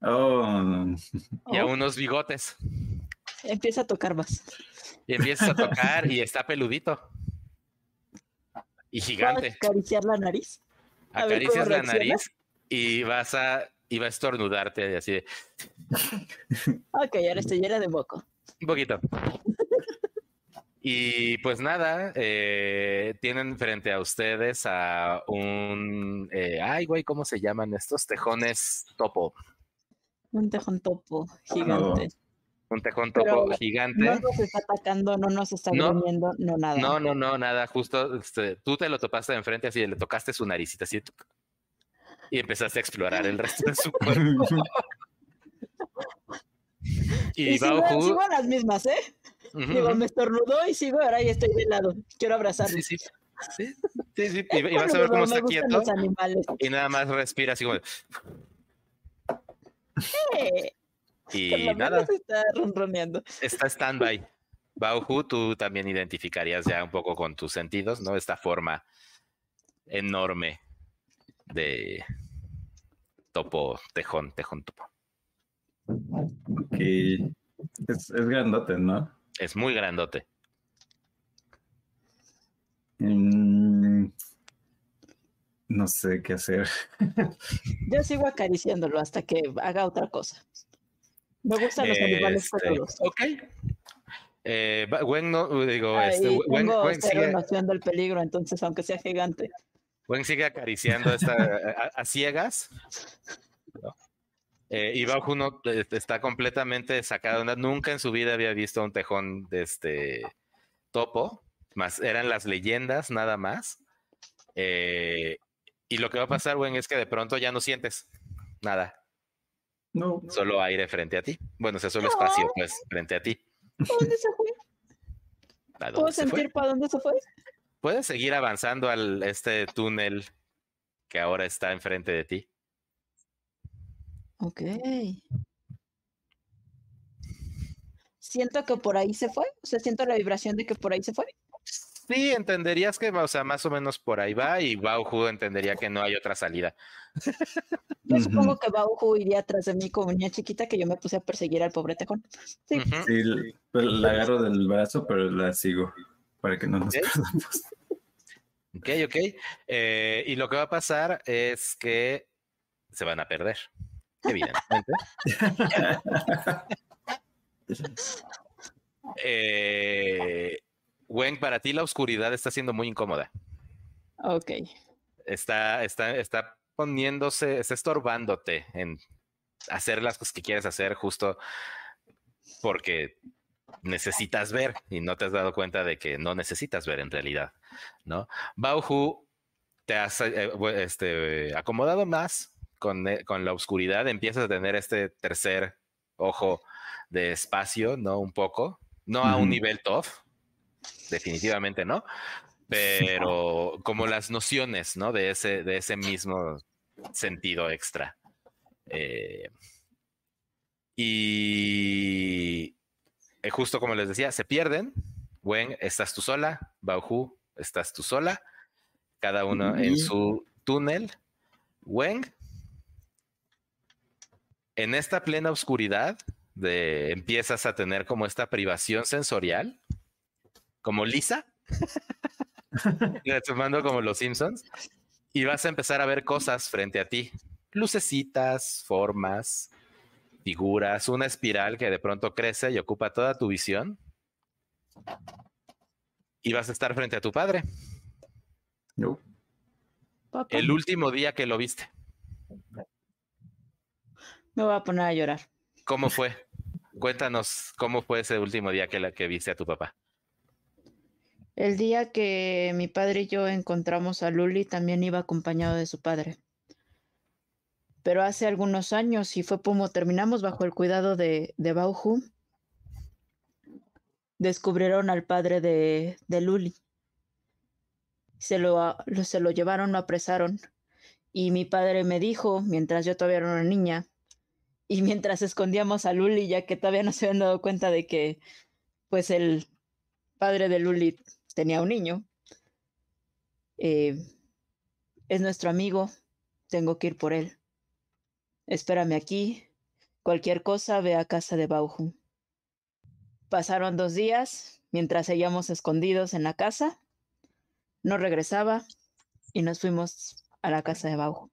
Oh,
y a
Oh,
unos bigotes.
Empieza a tocar más.
Y empiezas a tocar y está peludito. Y
¿Puedo
gigante.
acariciar la nariz? A
Acaricias la nariz y vas a, y va a estornudarte así de
Ok, ahora estoy llena de moco.
un poquito. Y pues nada, eh, tienen frente a ustedes a un, eh, ay güey, ¿cómo se llaman estos tejones topo?
Un tejón topo gigante.
Un tejón
Pero
topo
No
gigante.
nos está atacando, no nos está
No.
no nada.
No, no, no, nada, justo este, tú te lo topaste de enfrente así, le tocaste su naricita así y empezaste a explorar el resto de su cuerpo. y
Y sigo, a las mismas, ¿eh?
ujú,
Digo, me estornudó y sigo, ahora ya estoy de lado. Quiero abrazarlo.
Sí, sí, sí. Sí, sí, y, y vas a ver cómo está quieto y nada más respira así como. Y nada,
Está ronroneando.
está stand-by. Bauhu, tú también identificarías ya un poco con tus sentidos, ¿no? Esta forma enorme de topo, tejón, tejón topo.
Ok. Es, es grandote, ¿no?
Es muy grandote.
Mm, no sé qué hacer.
Yo sigo acariciándolo hasta que haga otra cosa. Me gustan los animales
Este,
peludos.
ok. Eh, Ba- Wen no, digo,
Ah,
este,
y
Wen,
tengo
Wen
cero
sigue,
noción del peligro, entonces aunque sea gigante.
Wen sigue acariciando esta, a, a ciegas. ¿no? Eh, y Bauhu no eh, está completamente sacado. Nunca en su vida había visto un tejón de este topo, más eran las leyendas nada más. Eh, y lo que va a pasar, Wen, es que de pronto ya no sientes nada,
No.
solo aire frente a ti. Bueno, o sea, solo espacio, pues, frente a ti.
¿Para dónde se fue?
¿A dónde
¿Puedo
se fue?
sentir para dónde se fue?
Puedes seguir avanzando al este túnel que ahora está enfrente de ti.
Ok. Siento que por ahí se fue. O sea, siento la vibración de que por ahí se fue.
Sí, entenderías que, o sea, más o menos por ahí va y Bauhu entendería que no hay otra salida.
Yo supongo que Bauhu iría atrás de mí como niña chiquita que yo me puse a perseguir al pobre tejón. Sí.
Pues, la agarro del brazo, pero la sigo para que no nos perdamos.
Ok, ok. Eh, y lo que va a pasar es que se van a perder, evidentemente. eh, Wen, para ti la oscuridad está siendo muy incómoda.
Ok.
Está, está, está poniéndose, está estorbándote en hacer las cosas que quieres hacer justo porque necesitas ver y no te has dado cuenta de que no necesitas ver en realidad, ¿no? Bauhu te has eh, bu- este, acomodado más con, eh, con la oscuridad, empiezas a tener este tercer ojo de espacio, ¿no? Un poco, no a un nivel tough, definitivamente no, pero como las nociones, ¿no? De ese, de ese mismo sentido extra. Eh, y eh, justo como les decía, se pierden. Wen, estás tú sola. Bauhu, estás tú sola. Cada uno en su túnel. Wen, en esta plena oscuridad, de, empiezas a tener como esta privación sensorial, como Lisa, tomando como los Simpsons, y vas a empezar a ver cosas frente a ti, lucecitas, formas, figuras, una espiral que de pronto crece y ocupa toda tu visión. Y vas a estar frente a tu padre,
No.
Papá,
el último día que lo viste.
me voy a poner a llorar.
¿Cómo fue? Cuéntanos cómo fue ese último día que, la, que viste a tu papá.
El día que mi padre y yo encontramos a Luli también iba acompañado de su padre. Pero hace algunos años, y fue como terminamos bajo el cuidado de, de Bauhu, descubrieron al padre de, de Luli. Se lo, se lo llevaron, lo apresaron. Y mi padre me dijo, mientras yo todavía era una niña, y mientras escondíamos a Luli, ya que todavía no se habían dado cuenta de que, pues, el padre de Luli tenía un niño. Eh, es nuestro amigo, tengo que ir por él. Espérame aquí. Cualquier cosa, ve a casa de Bauhu. Pasaron dos días mientras seguíamos escondidos en la casa. No regresaba y nos fuimos a la casa de Bauhu.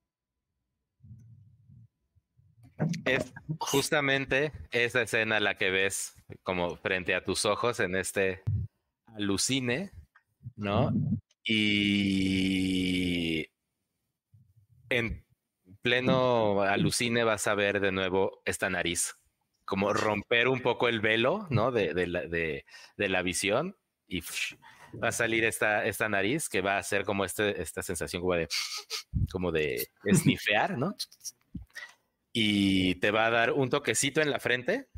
Es justamente esa escena la que ves como frente a tus ojos en este alucine, ¿no? Y en pleno alucine vas a ver de nuevo esta nariz, como romper un poco el velo, ¿no? De, de la, de- de la visión y va a salir esta, esta nariz que va a hacer como este, esta sensación como de, como de snifear, ¿no? Y te va a dar un toquecito en la frente.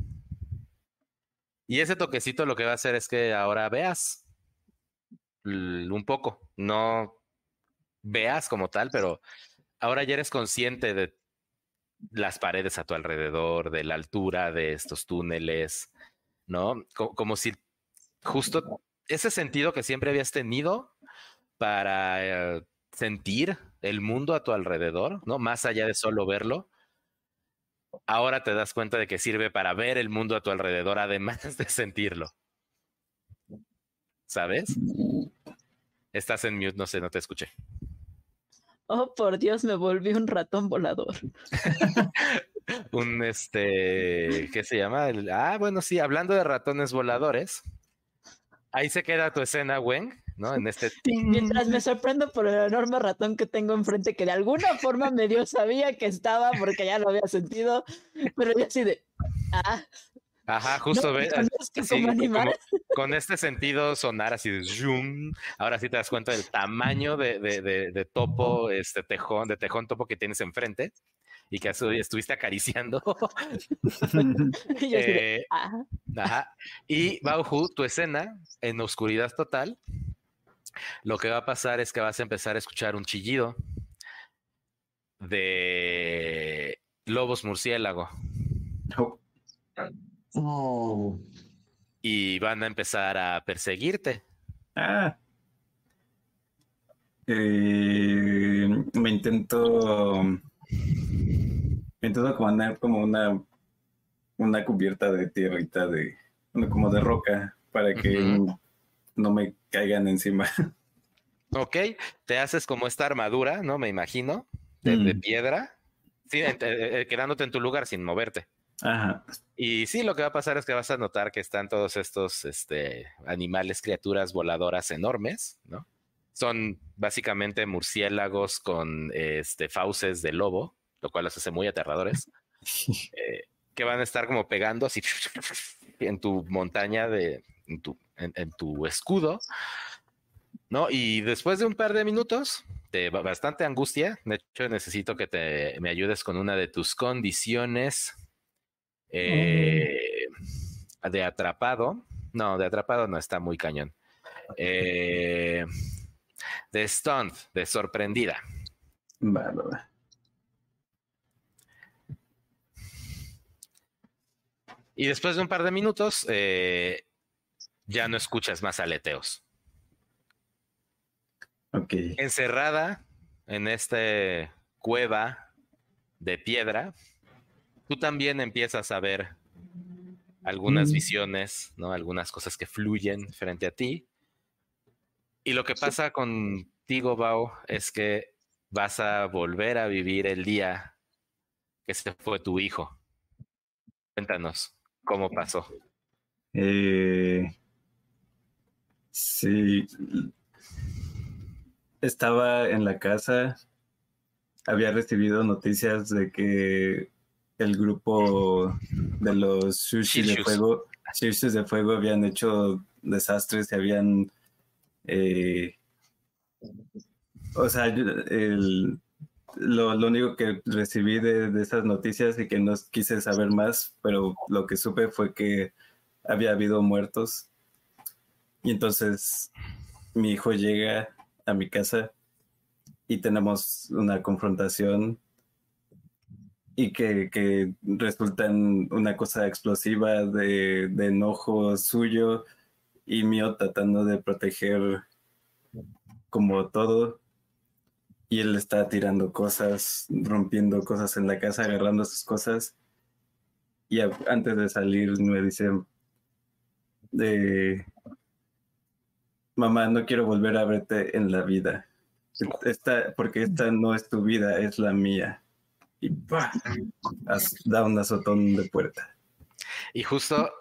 Y ese toquecito lo que va a hacer es que ahora veas un poco, no veas como tal, pero ahora ya eres consciente de las paredes a tu alrededor, de la altura de estos túneles, ¿no? Como, si justo ese sentido que siempre habías tenido para eh, sentir el mundo a tu alrededor, ¿no? Más allá de solo verlo, ahora te das cuenta de que sirve para ver el mundo a tu alrededor, además de sentirlo. ¿Sabes? Estás en mute, no sé, no te escuché.
Oh, por Dios, me volví un ratón volador.
un este, ¿qué se llama? ah, bueno, sí, hablando de ratones voladores. Ahí se queda tu escena, Wen, ¿no? En este.
Mientras me sorprendo por el enorme ratón que tengo enfrente, que de alguna forma medio sabía que estaba porque ya lo había sentido, pero yo así de. Ah,
Ajá, justo ve, con este sentido sonar así de zoom, ahora sí te das cuenta del tamaño de, de, de, topo, este tejón, de tejón topo que tienes enfrente y que estuviste acariciando. y, eh, ajá. y Bauhu, tu escena en oscuridad total, lo que va a pasar es que vas a empezar a escuchar un chillido de lobos murciélago. Oh. Y van a empezar a perseguirte.
Ah. Eh, me intento. Me intento poner como una. Una cubierta de tierrita de. Como de roca. Para que no me caigan encima.
Ok, te haces como esta armadura, ¿no? Me imagino, de, mm. piedra, sí, eh, eh, quedándote en tu lugar sin moverte.
Ajá.
Y sí, lo que va a pasar es que vas a notar que están todos estos este, animales, criaturas voladoras enormes, ¿no? Son básicamente murciélagos con este, fauces de lobo, lo cual los hace muy aterradores, eh, que van a estar como pegando así en tu montaña, de, en, tu, en, tu escudo, ¿no? Y después de un par de minutos, de bastante angustia, de hecho necesito que te, me ayudes con una de tus condiciones eh, de atrapado. No, de atrapado no está muy cañón. Eh, de stunt, de sorprendida. Y después de un par de minutos, eh, ya no escuchas más aleteos. Encerrada en esta cueva de piedra, tú también empiezas a ver algunas mm. visiones, ¿no? Algunas cosas que fluyen frente a ti. Y lo que pasa contigo, Bao, es que vas a volver a vivir el día que se fue tu hijo. Cuéntanos, ¿cómo pasó?
Eh, sí. Estaba en la casa, había recibido noticias de que el grupo de los sushi de fuego, sushis de fuego habían hecho desastres y habían, eh, o sea, el, lo, lo, único que recibí de, de, esas noticias y que no quise saber más, pero lo que supe fue que había habido muertos. Y entonces mi hijo llega a mi casa y tenemos una confrontación y que, que resulta en una cosa explosiva de, enojo suyo y mío tratando de proteger como todo. Y él está tirando cosas, rompiendo cosas en la casa, agarrando sus cosas. Y antes de salir me dice de mamá no quiero volver a verte en la vida esta, porque esta no es tu vida es la mía y da un azotón de puerta.
Y justo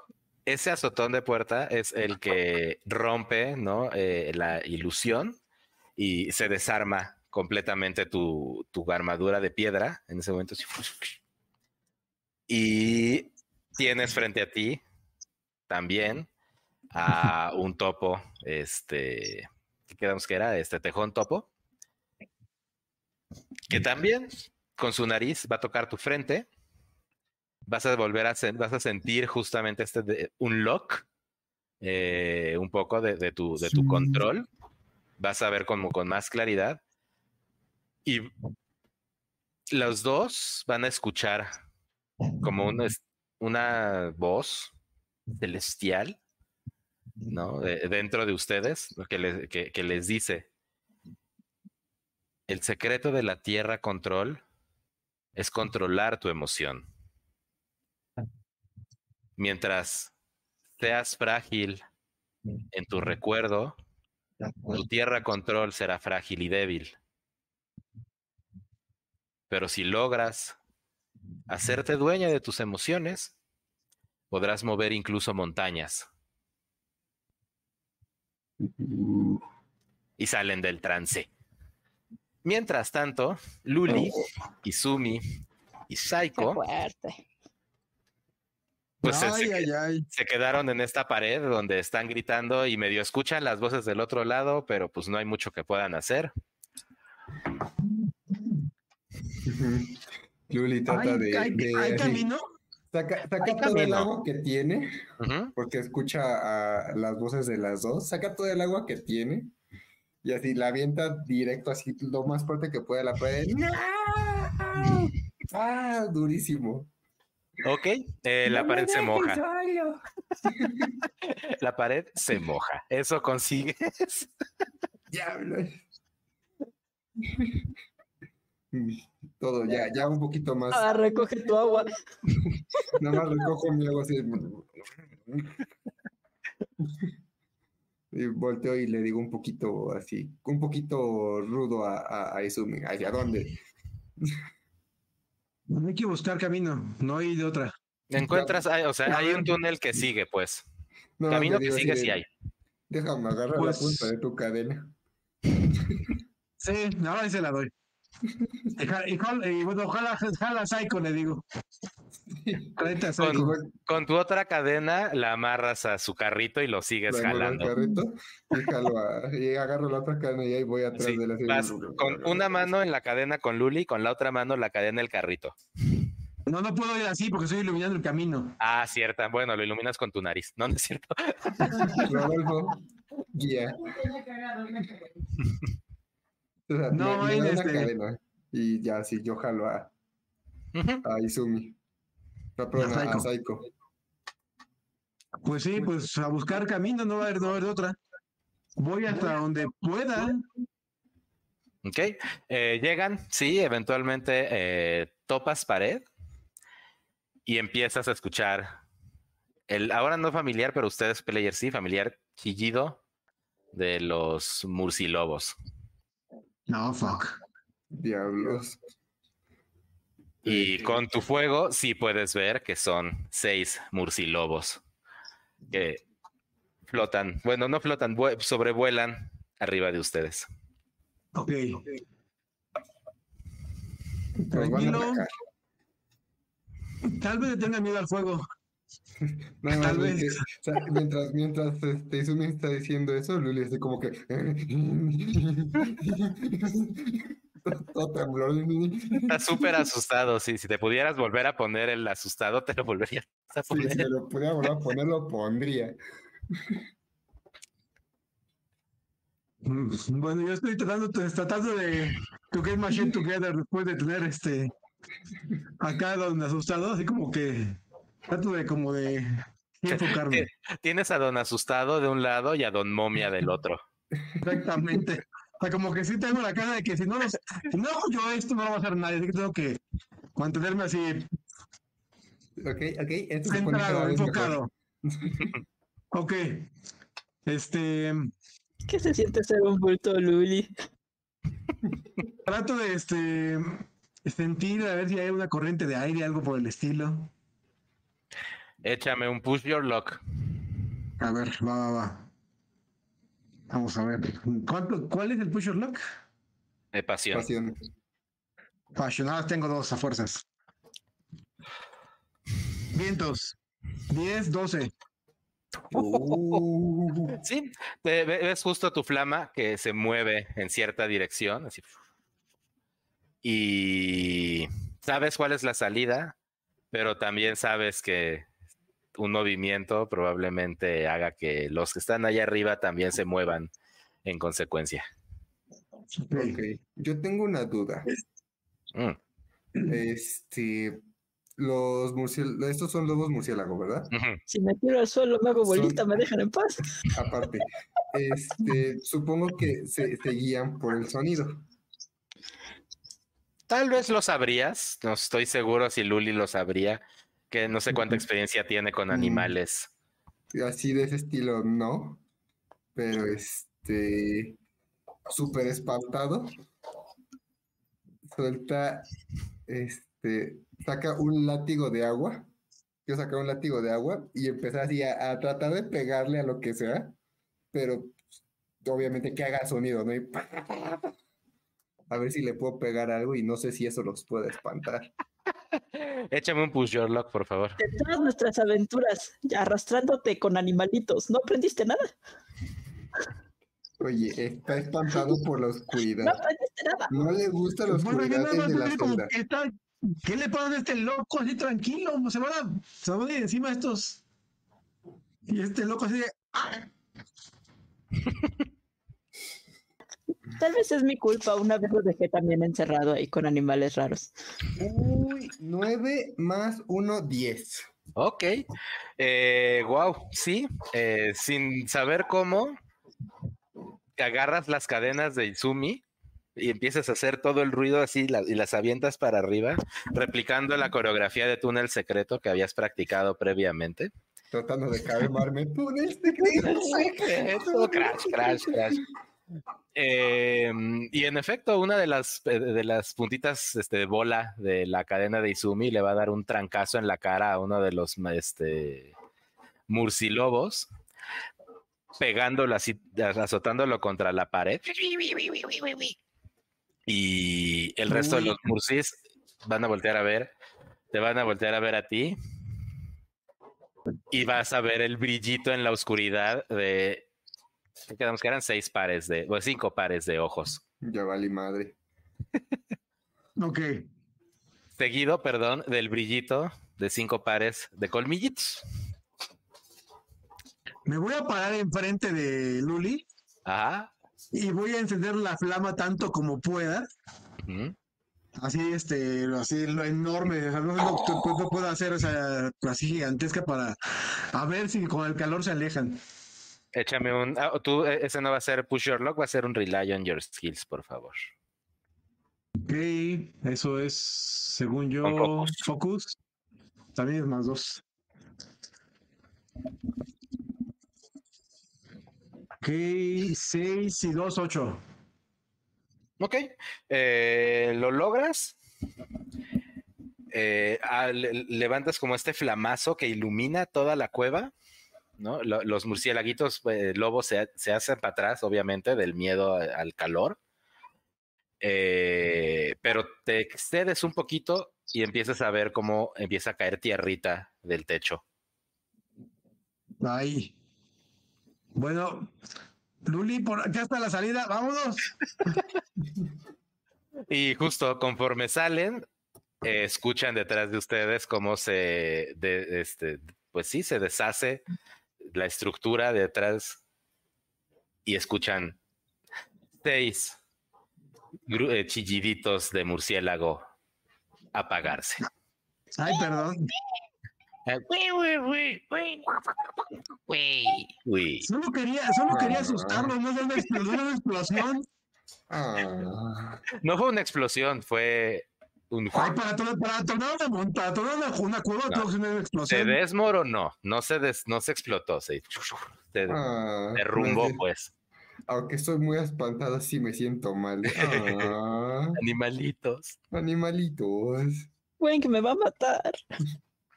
ese azotón de puerta es el que rompe ¿no? Eh, la ilusión y se desarma completamente tu, tu, armadura de piedra en ese momento. Y tienes frente a ti también a un topo, este, ¿qué quedamos que era? Este tejón topo, que también con su nariz va a tocar tu frente. Vas a volver a, vas a sentir justamente este un lock, eh, un poco de, tu, de tu control. Vas a ver como con más claridad. Y los dos van a escuchar como una, una voz celestial, ¿no? De- dentro de ustedes, que les, que les dice, el secreto de la tierra control es controlar tu emoción. Mientras seas frágil en tu recuerdo, tu tierra control será frágil y débil. Pero si logras hacerte dueña de tus emociones, podrás mover incluso montañas. Y salen del trance. Mientras tanto, Luli, Izumi y Saiko pues se-
ay,
se,
ay, ay.
se quedaron en esta pared donde están gritando y medio escuchan las voces del otro lado, pero pues no hay mucho que puedan hacer.
Luli trata
¿Hay,
de,
hay-
de
hay
así,
camino?
Saca, todo el agua que tiene, porque escucha a las voces de las dos, saca todo el agua que tiene y así la avienta directo, así lo más fuerte que puede a la pared. ¡No! ¡Ah! Durísimo.
Ok, eh, la
¡No me
pared se moja.
solo!
La pared se moja. Eso consigues.
¡Diablos! Todo, ya, ya un poquito más.
Ah, recoge tu agua.
Nada más recojo mi agua así. Y volteo y le digo un poquito así, un poquito rudo a, a, a Izumi. ¿Hacia dónde?
Hay que buscar camino, no hay de otra.
Encuentras, hay- o sea, hay un túnel que sigue, pues.
No,
Camino que sigue
de,
sí hay.
Déjame agarrar
Pues-
la punta de tu cadena.
Sí, ahora sí se la doy. Y, y jala- y bueno, ojalá, jala a Psycho, le digo.
Con- tu otra cadena la amarras a su carrito y lo sigues
al
jalando.
carrito y, jalo a- y agarro la otra cadena y ahí voy atrás
Sí,
de la
vas con una mano en la cadena con Luli, con la otra mano la cadena el carrito.
No, no puedo ir así porque estoy iluminando el camino.
Ah, cierta. Bueno, lo iluminas con tu nariz. No, no es cierto.
Rodolfo, guía. O sea,
No,
me, me una
este-
cadena y ya, sí, yo jalo a, a Izumi. No, perdón,
A
a, a
Saiko.
Saiko.
Pues sí, pues a buscar camino, no va a haber, no va a haber de otra. Voy hasta donde pueda.
Ok. Eh, llegan, sí, eventualmente eh, topas pared y empiezas a escuchar el, ahora no familiar, pero ustedes, players, sí, familiar chillido de los murcilobos.
No, fuck.
Diablos.
Y con tu fuego sí puedes ver que son seis murcilobos que flotan, bueno, no flotan, vue- sobrevuelan arriba de ustedes.
Ok. Tranquilo. Tal vez le tenga miedo al fuego.
Nada más
Tal vez.
que, o sea, mientras, mientras este, Izumi está diciendo eso, Luli está como que. Todo temblor.
Estás súper asustado, sí, si te pudieras volver a poner el asustado, te lo volverías a
Sí,
poner.
si me lo pudiera volver a poner, lo pondría.
Mm, Bueno, yo estoy tratando, tratando de to get shit together después de tener este acá donde asustado, así como que trato de como de enfocarme.
Tienes a don asustado de un lado y a don momia del otro.
Exactamente. O sea, como que sí tengo la cara de que si no lo sé- si no yo esto no lo va a hacer nadie, así que tengo que mantenerme así
Ok, ok. Esto se
centrado, enfocado. Ok. Este
¿Qué se siente ser un bulto, Luli?
trato de este sentir a ver si hay una corriente de aire, algo por el estilo.
Échame un push your luck.
A ver, va, va, va. Vamos a ver. ¿Cuánto, ¿Cuál es el push your luck?
de pasión.
Pasión.
Apasionadas tengo dos a fuerzas. Vientos. 10, 12.
Uh,
Sí, te ve- ves justo tu flama que se mueve en cierta dirección. Así. Y sabes cuál es la salida, pero también sabes que un movimiento probablemente haga que los que están allá arriba también se muevan en consecuencia.
Ok, yo tengo una duda.
Mm,
Este, los murciélagos, estos son lobos murciélagos, ¿verdad?
Si me tiro al suelo, me hago
Son-
bolita, me dejan en paz.
Aparte, este, supongo que se, se guían por el sonido.
Tal vez lo sabrías, no estoy seguro si Luli lo sabría, que no sé cuánta experiencia tiene con
Mm.
animales.
Así de ese estilo, no. Pero este, súper espantado. Suelta, este, saca un látigo de agua. Yo saca un látigo de agua y empezar así a, a tratar de pegarle a lo que sea. Pero pues, obviamente que haga sonido, ¿no? Y a ver si le puedo pegar algo y no sé si eso los puede espantar.
Échame un push your luck, por favor.
De todas nuestras aventuras, arrastrándote con animalitos, ¿no aprendiste nada?
Oye, está espantado por la
No
oscuridad.
aprendiste nada.
No le gusta la
Bueno, yo
oscuridad
nada más
desde la celda.
que está- ¿Qué le pasa a este loco así tranquilo? Se van a, se van a ir encima estos. Y este loco así de.
Tal vez es mi culpa, una vez lo dejé también encerrado ahí con animales raros.
Uy, 9 más 1, 10.
Ok. Eh, wow, sí. eh, sin saber cómo, agarras las cadenas de Izumi y empiezas a hacer todo el ruido así la- y las avientas para arriba, replicando la coreografía de túnel secreto que habías practicado previamente.
Tratando de calmarme. Túnel. Secreto,
crash, crash, crash. Eh, y en efecto, una de las, eh, de las puntitas este, de bola de la cadena de Izumi le va a dar un trancazo en la cara a uno de los este, murcilobos, pegándolo así, azotándolo contra la pared. Y el resto de los murcis van a voltear a ver, te van a voltear a ver a ti. Y vas a ver el brillito en la oscuridad de ¿qué quedamos que eran seis pares de, o cinco pares de ojos.
Ya valí madre.
Ok.
Seguido, perdón, del brillito de cinco pares de colmillitos.
Me voy a parar enfrente de Luli
Ajá.
y voy a encender la flama tanto como pueda. Así, este, así lo enorme. O sea, no sé lo que pu- pu- puedo hacer, o sea, así gigantesca para a ver si con el calor se alejan.
Échame un. ah, tú, eh, ese no va a ser push your luck, va a ser un rely on your skills, por favor.
Ok, eso es, según yo,
focus.
focus. También es más dos. Ok, seis y dos, ocho.
Ok. eh, ¿Lo logras? Eh, ah, le- levantas como este flamazo que ilumina toda la cueva. Los murciélaguitos eh, lobos se, se hacen para atrás, obviamente, del miedo al calor. Eh, pero te excedes un poquito y empiezas a ver cómo empieza a caer tierrita del techo.
Ahí. Bueno, Luli, por acá está la salida, vámonos.
Y justo conforme salen, eh, escuchan detrás de ustedes cómo se, de- este, pues sí, se deshace la estructura detrás y escuchan seis eh, chilliditos de murciélago apagarse.
Ay, perdón.
Uy,
Solo quería, solo quería asustarlo, no de una explosión.
Ah,
no fue una explosión, fue un...
Ay, para, tor- para una monta, una, una cueva,
No.
una
Se
explosión.
desmoronó, no se, des- no se explotó, se, se
ah,
derrumbó,
pues,
pues.
Aunque estoy muy espantado, sí me siento mal. Ah,
Animalitos.
animalitos.
Güey, que me va a matar.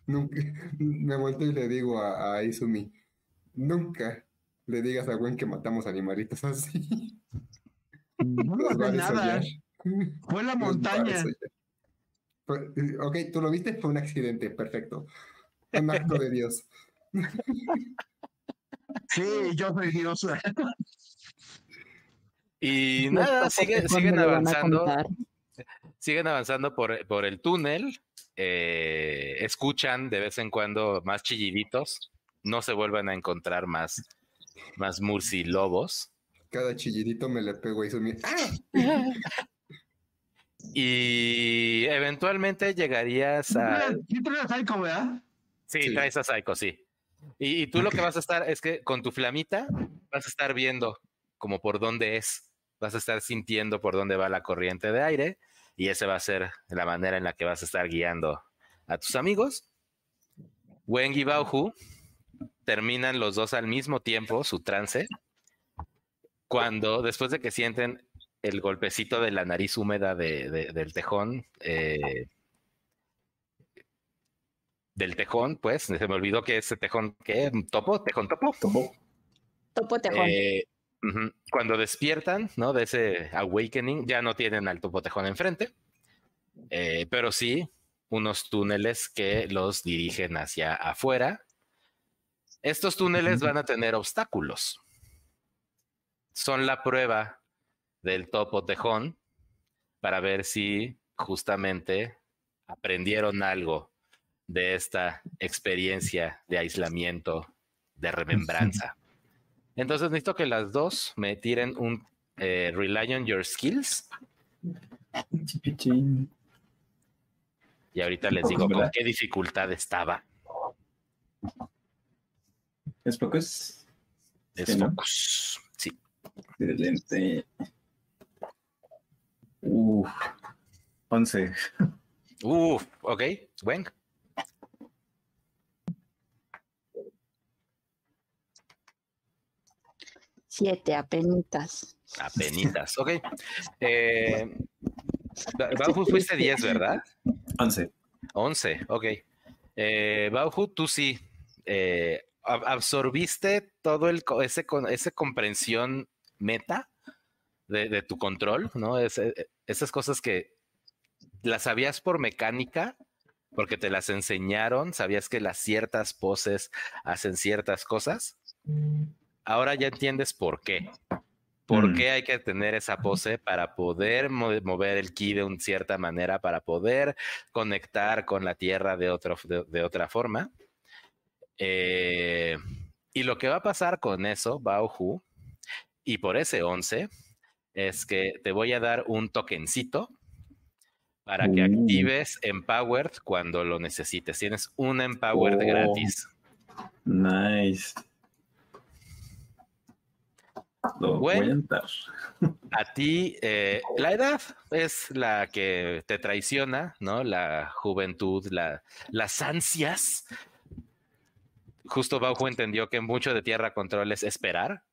Nunca, me vuelto y le digo a, a Izumi, nunca le digas a Gwen que matamos animalitos así.
No hace
a
nada. Fue la montaña.
Fue- ok, tú lo viste, fue un accidente, perfecto. Un acto de Dios.
Sí, yo soy Dios.
Y nada, sigue- siguen avanzando, siguen avanzando por, por el túnel, eh, escuchan de vez en cuando más chilliditos, no se vuelven a encontrar más, más murcilobos.
cada chillidito me le pego y mi... ¡Ah!
Y eventualmente llegarías a.
¿Sí traes a Psycho, verdad?
Sí,
Sí.
traes a Psycho, sí. Y, y tú lo que vas a estar es que con tu flamita vas a estar viendo como por dónde es. Vas a estar sintiendo por dónde va la corriente de aire. Y esa va a ser la manera en la que vas a estar guiando a tus amigos. Wen y Baohu terminan los dos al mismo tiempo su trance. Cuando después de que sienten el golpecito de la nariz húmeda de- de- del tejón, eh, del tejón, pues, se me olvidó que ese tejón, ¿qué? ¿Topo? ¿Tejón topo?
Topo tejón.
Eh. Cuando despiertan, ¿no? De ese awakening, ya no tienen al topo tejón enfrente, eh, pero sí unos túneles que los dirigen hacia afuera. Estos túneles van a tener obstáculos. Son la prueba del topo tejón para ver si justamente aprendieron algo de esta experiencia de aislamiento, de remembranza. Entonces necesito que las dos me tiren un eh, Rely on Your Skills y ahorita les digo con qué dificultad estaba.
¿Es pocos?
Es focus. Sí.
Excelente. Uf. 11.
Uf, ok. Wen.
Siete apenitas.
Apenitas. Ok. Eh, Ba- Bauhu fuiste 10, ¿verdad?
11.
11, ok. Eh, Bauhu, tú sí eh, ab- absorbiste todo el co- ese, con- ese comprensión meta de, de tu control, ¿no? Ese- eh, esas cosas que las sabías por mecánica, porque te las enseñaron, sabías que las ciertas poses hacen ciertas cosas. Ahora ya entiendes por qué. ¿Por
Mm.
qué hay que tener esa pose para poder mo- mover el ki de una cierta manera, para poder conectar con la tierra de, otro, de, de otra forma? Eh, y lo que va a pasar con eso, Baohu, y por ese 11, es que te voy a dar un tokencito para que
Uh.
actives Empowered cuando lo necesites. Tienes un Empowered
Oh.
gratis.
Nice. Lo voy a
Bueno. A ti, eh, la edad es la que te traiciona, ¿no? La juventud, la, las ansias. Justo Baujo entendió que mucho de Tierra Control es esperar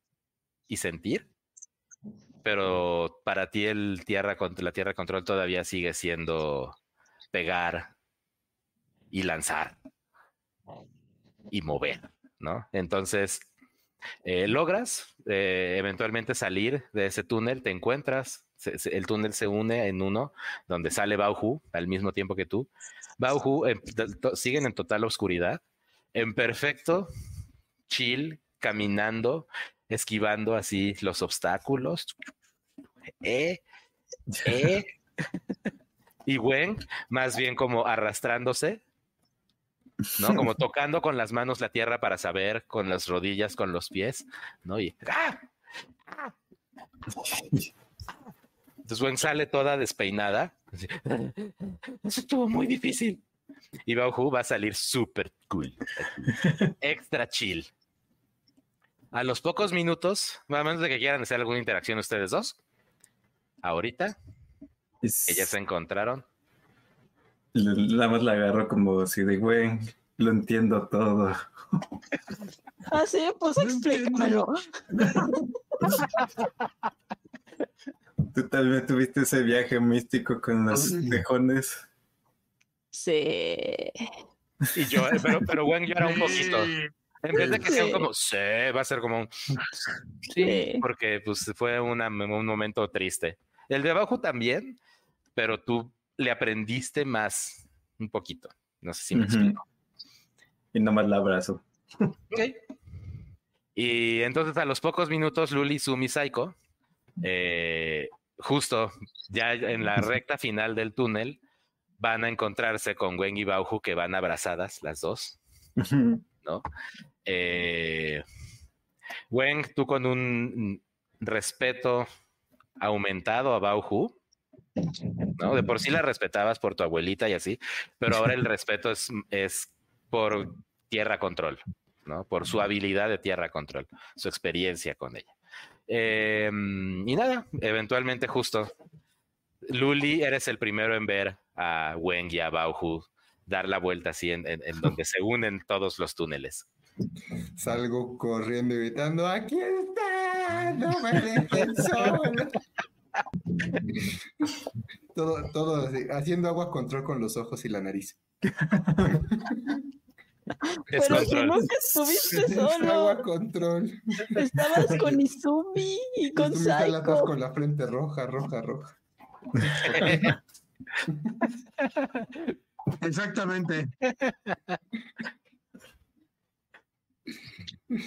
y sentir, pero para ti tierra, la Tierra Control todavía sigue siendo pegar y lanzar y mover, ¿no? Entonces, eh, logras eh, eventualmente salir de ese túnel, te encuentras, el túnel se une en uno donde sale Bauhu al mismo tiempo que tú. Bauhu siguen en total oscuridad, en perfecto chill, caminando, esquivando así los obstáculos. Eh, eh. Y Wen, más bien como arrastrándose, ¿no? Como tocando con las manos la tierra para saber, con las rodillas, con los pies, ¿no? Y ¡ah! ¡ah! Entonces Wen sale toda despeinada. así, Eso estuvo muy difícil. Y Bauhu va a salir súper cool. Extra chill. A los pocos minutos, a menos de que quieran hacer alguna interacción ustedes dos, ahorita,
Es-
que ya se encontraron.
Nada más la agarro como así de, güey, lo entiendo todo.
Ah, sí, pues explícamelo.
Tú también tuviste ese viaje místico con los tejones.
Sí.
Y yo, eh, pero, pero llora un poquito. En vez de que sea como, sí, va a ser como un, sí, porque pues fue una- un momento triste. El de abajo también, pero tú le aprendiste más, un poquito. No sé si me explico.
Y nomás la abrazo.
Ok. Y entonces a los pocos minutos, Luli, Sumi, Saiko, eh, justo ya en la recta final del túnel, van a encontrarse con Wen y Bauhu que van abrazadas las dos. ¿No? Eh, Wen, tú con un respeto aumentado a Bauhu. ¿no? De por sí la respetabas por tu abuelita y así, pero ahora el respeto es, es por tierra control, ¿no? Por su habilidad de tierra control, su experiencia con ella. Em, y nada, eventualmente justo, Luli, eres el primero en ver a Weng y a Bauhu dar la vuelta así en, en donde se unen todos los túneles.
Salgo corriendo y gritando, aquí está, no me dejen solo. todo, todo así, haciendo agua control con los ojos y la nariz.
Pero que nunca estuviste solo.
Agua control.
Estabas con Izumi y con
jalas
Saiko.
con la frente roja, roja, roja.
Exactamente.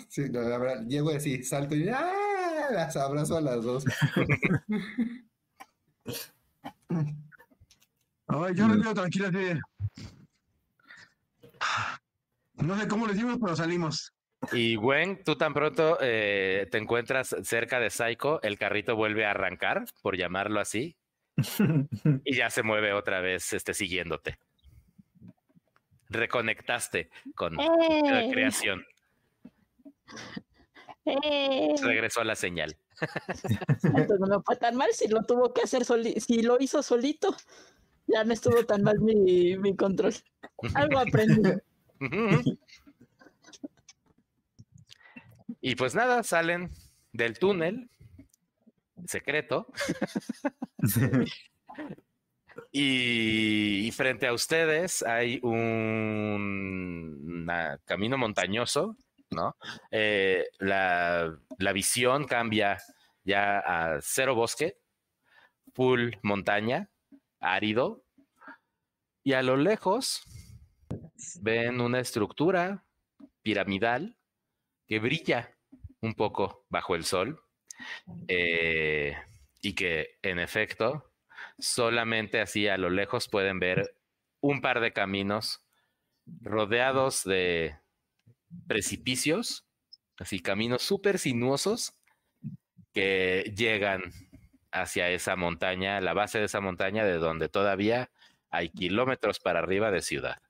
Sí, no, la verdad, llego así, salto y ¡ah! las abrazo a las dos.
Ay, yo me quedo tranquilo así No sé cómo lo hicimos, pero salimos.
Y Gwen, tú tan pronto eh, te encuentras cerca de Psycho, el carrito vuelve a arrancar, por llamarlo así, y ya se mueve otra vez este, siguiéndote. Reconectaste con la
¡Eh!
creación.
¡Eh!
Regresó la señal.
Entonces no me fue tan mal si lo tuvo que hacer soli si lo hizo solito. Ya no estuvo tan mal mi, mi control. Algo aprendí.
y pues nada, salen del túnel secreto y, frente a ustedes hay un camino montañoso, ¿no? Eh, la, la visión cambia ya a cero bosque, full montaña, árido, y a lo lejos ven una estructura piramidal que brilla un poco bajo el sol eh, y que en efecto solamente así a lo lejos pueden ver un par de caminos rodeados de precipicios, así caminos súper sinuosos que llegan hacia esa montaña, la base de esa montaña de donde todavía hay kilómetros para arriba de ciudad.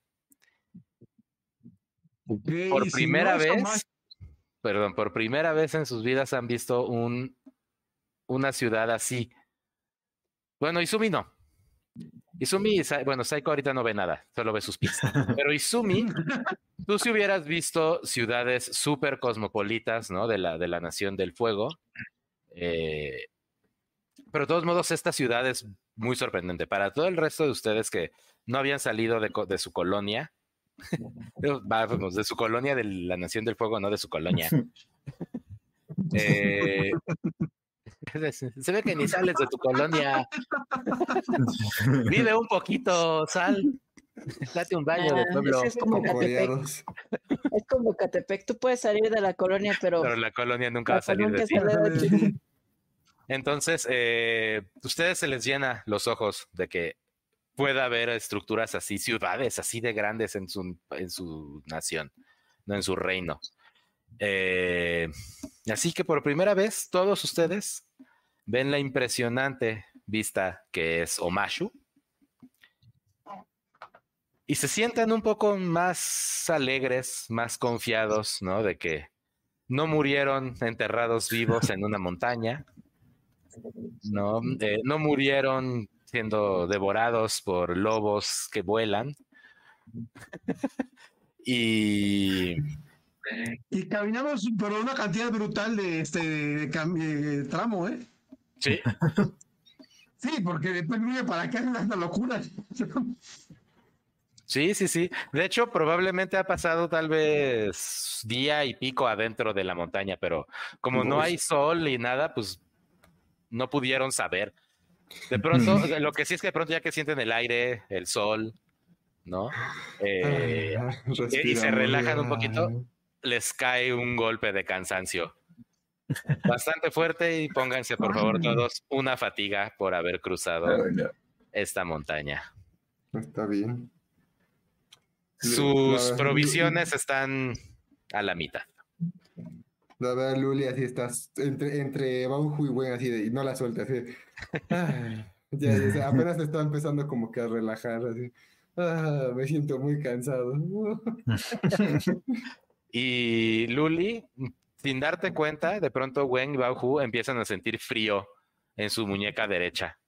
Por
si
primera
no,
vez,
más-
perdón, por primera vez en sus vidas han visto un, una ciudad así. Bueno, Izumi no. Izumi, bueno, Saiko ahorita no ve nada, solo ve sus pies. Pero Izumi, tú si hubieras visto ciudades súper cosmopolitas, ¿no? De la, de la Nación del Fuego. eh, pero de todos modos, esta ciudad es muy sorprendente. Para todo el resto de ustedes que no habían salido de, de su colonia, Vamos, de su colonia de la Nación del Fuego, no de su colonia. Eh, se ve que ni sales de tu colonia. Vive un poquito, sal. Date un baño de
Ah,
pueblo.
es como Catepec.
Coreados.
Es como Catepec. Tú puedes salir de la colonia, pero,
Pero la colonia nunca va a salir de ti.
sale de ti.
Entonces, eh, ustedes se les llena los ojos de que pueda haber estructuras así, ciudades así de grandes en su, en su nación, no en su reino. Eh, así que por primera vez, todos ustedes ven la impresionante vista que es Omashu y se sientan un poco más alegres, más confiados, ¿no? De que no murieron enterrados vivos en una montaña, no, Eh, no murieron siendo devorados por lobos que vuelan. y
Y caminamos por una cantidad brutal de este de cam- de tramo, ¿eh?
sí,
Sí, porque después viene para acá es una locura.
sí, sí, sí. De hecho, probablemente ha pasado tal vez día y pico adentro de la montaña, pero como no hay sol y nada, pues no pudieron saber. De pronto, lo que sí es que de pronto ya que sienten el aire, el sol, ¿no? Eh,
Ah,
y se relajan un poquito. Les cae un golpe de cansancio bastante fuerte y pónganse por favor todos una fatiga por haber cruzado esta montaña.
Está bien.
Sus
La-
provisiones están a la mitad.
La verdad, Luli, así estás entre, entre Bauju y Gwen, así de, y no la sueltas, así. Ay, ya, ya, o sea, apenas está empezando como que a relajar, así. Ah, me siento muy cansado.
Y Luli, sin darte cuenta, de pronto Wen y Bauhu empiezan a sentir frío en su muñeca derecha.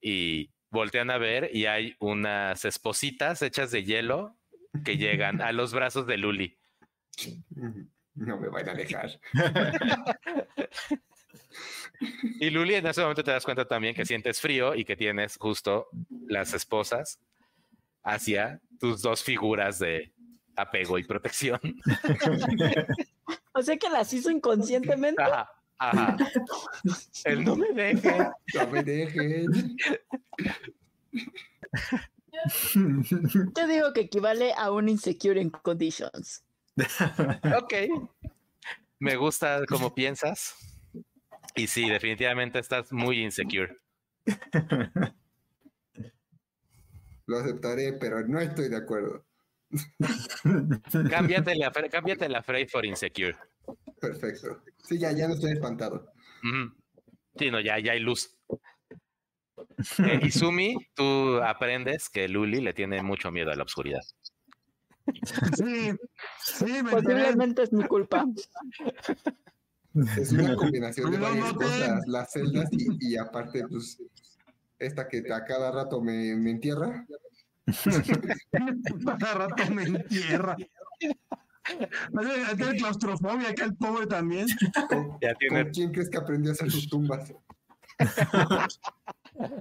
Y voltean a ver y hay unas espositas hechas de hielo que llegan a los brazos de Luli.
No me van a dejar.
Y Luli en ese momento te das cuenta también que sientes frío y que tienes justo las esposas hacia tus dos figuras de apego y protección.
O sea que las hizo inconscientemente.
Ajá, ajá. El no me deje.
No me dejen.
Yo digo que equivale a un insecure in conditions.
Ok. Me gusta cómo piensas. Y sí, definitivamente estás muy insecure.
Lo aceptaré, pero no estoy de acuerdo.
Cámbiate la, cámbiate la for insecure.
Perfecto. Sí, ya, ya no estoy espantado.
Sí, no, ya, ya hay luz. Eh, Izumi, tú aprendes que Luli le tiene mucho miedo a la oscuridad.
Sí, sí, me.
Posiblemente es mi culpa.
Es una combinación de varias cosas. Las celdas y, y aparte, pues, esta que a cada rato me, me entierra.
Cada rato me entierra. Tiene claustrofobia acá el pobre también.
¿Con,
Ya tiene-
con quién crees que aprendió a hacer sus tumbas?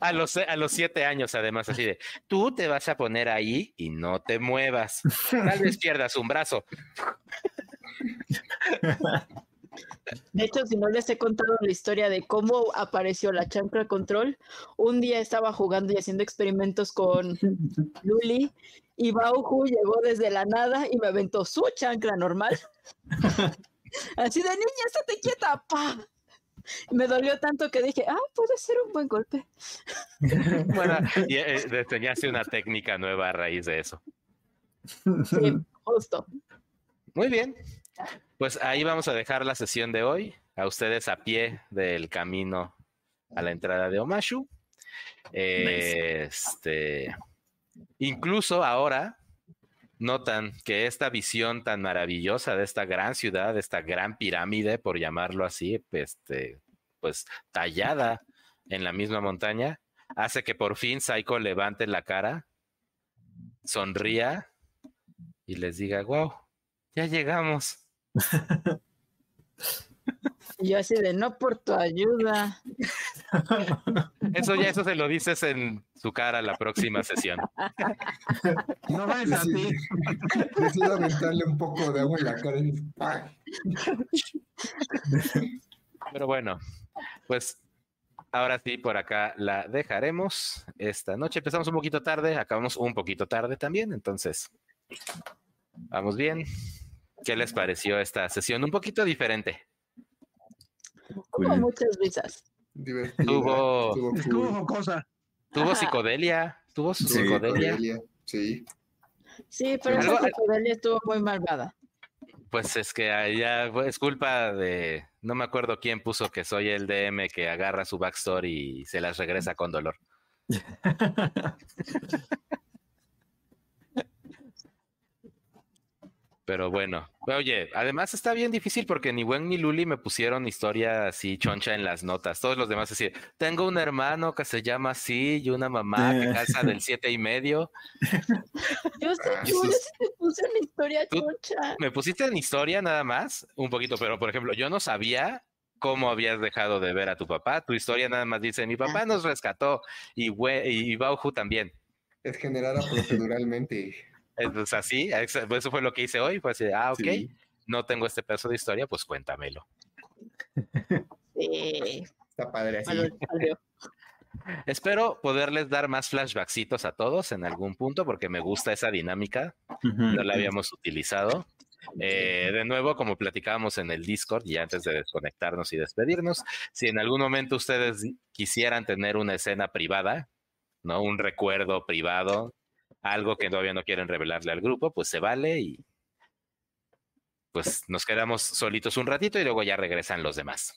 A los, a los siete años, además, así de, tú te vas a poner ahí y no te muevas. Tal vez pierdas un brazo.
De hecho, si no les he contado la historia de cómo apareció la chancla control, un día estaba jugando y haciendo experimentos con Luli y Bauhu llegó desde la nada y me aventó su chancla normal. Así de niña, estate quieta, pa. Me dolió tanto que dije, ah, puede ser un buen golpe.
Bueno, y eh, una técnica nueva a raíz de eso.
Sí, justo.
Muy bien. Pues ahí vamos a dejar la sesión de hoy. A ustedes a pie del camino a la entrada de Omashu. Eh, Este, incluso ahora notan que esta visión tan maravillosa de esta gran ciudad, de esta gran pirámide, por llamarlo así, este, pues tallada en la misma montaña, hace que por fin Saiko levante la cara, sonría y les diga, wow, ya llegamos.
Y yo así de, no por tu ayuda.
Eso ya, eso se lo dices en su cara la próxima sesión.
No vayas a ti.
Decido, aventarle un poco de agua en la cara.
Pero bueno, pues ahora sí, por acá la dejaremos esta noche. Empezamos un poquito tarde, acabamos un poquito tarde también, entonces vamos bien. ¿Qué les pareció esta sesión? Un poquito diferente.
Hubo muchas risas.
divertida.
Tuvo-
cool.
jocosa.
Tuvo
Ajá.
psicodelia, tuvo su
Sí,
psicodelia.
Sí.
Sí, pero esa psicodelia estuvo muy malvada.
Pues es que ya es culpa de, no me acuerdo quién puso que soy el DM que agarra su backstory y se las regresa con dolor. Pero bueno, oye, además está bien difícil porque ni Wen ni Luli me pusieron historia así choncha en las notas. Todos los demás así, tengo un hermano que se llama así y una mamá que
Eh.
calza del siete y medio.
Yo sé,
Ah,
yo
sí.
te puse una historia chocha.
Me pusiste en historia nada más, un poquito, pero por ejemplo, yo no sabía cómo habías dejado de ver a tu papá. Tu historia nada más dice, mi papá nos rescató y, we- y Bauju también.
Es generada proceduralmente.
Entonces así, ex- eso fue lo que hice hoy. Fue así, ah, ok,
Sí.
no tengo este pedazo de historia, pues cuéntamelo.
Sí,
Está padre así.
Espero poderles dar más flashbacksitos a todos en algún punto porque me gusta esa dinámica. No la habíamos utilizado. Eh, de nuevo, como platicábamos en el Discord y antes de desconectarnos y despedirnos, si en algún momento ustedes quisieran tener una escena privada, ¿no? Un recuerdo privado, algo que todavía no quieren revelarle al grupo, pues se vale y pues nos quedamos solitos un ratito y luego ya regresan los demás.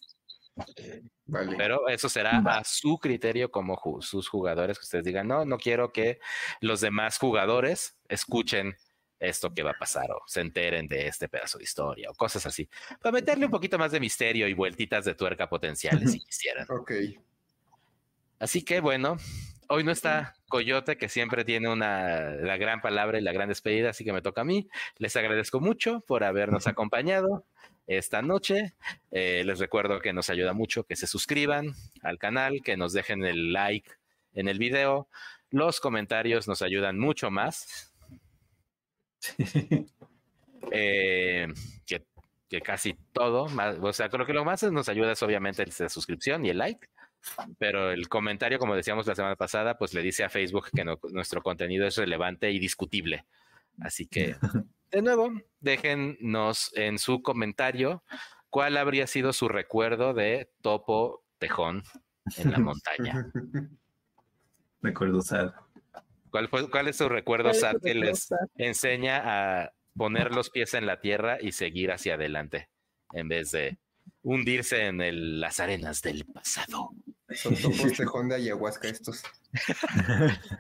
Vale.
Pero eso será a su criterio como ju- sus jugadores, que ustedes digan, no, no quiero que los demás jugadores escuchen esto que va a pasar o se enteren de este pedazo de historia o cosas así. Para meterle un poquito más de misterio y vueltitas de tuerca potenciales si quisieran.
Ok.
Así que bueno, hoy no está Coyote, que siempre tiene una, la gran palabra y la gran despedida, así que me toca a mí. Les agradezco mucho por habernos acompañado esta noche. Eh, les recuerdo que nos ayuda mucho que se suscriban al canal, que nos dejen el like en el video. Los comentarios nos ayudan mucho más. eh, que, que casi todo. más- o sea, creo que lo más nos ayuda es obviamente la suscripción y el like. Pero el comentario, como decíamos la semana pasada, pues le dice a Facebook que no- nuestro contenido es relevante y discutible. Así que, de nuevo, déjennos en su comentario cuál habría sido su recuerdo de Topo Tejón en la montaña.
Recuerdo sad.
¿Cuál, fue, cuál es su recuerdo
¿Cuál es
sad que les enseña a poner los pies en la tierra y seguir hacia adelante en vez de hundirse en el- las arenas del pasado?
Son topos tejón de ayahuasca estos.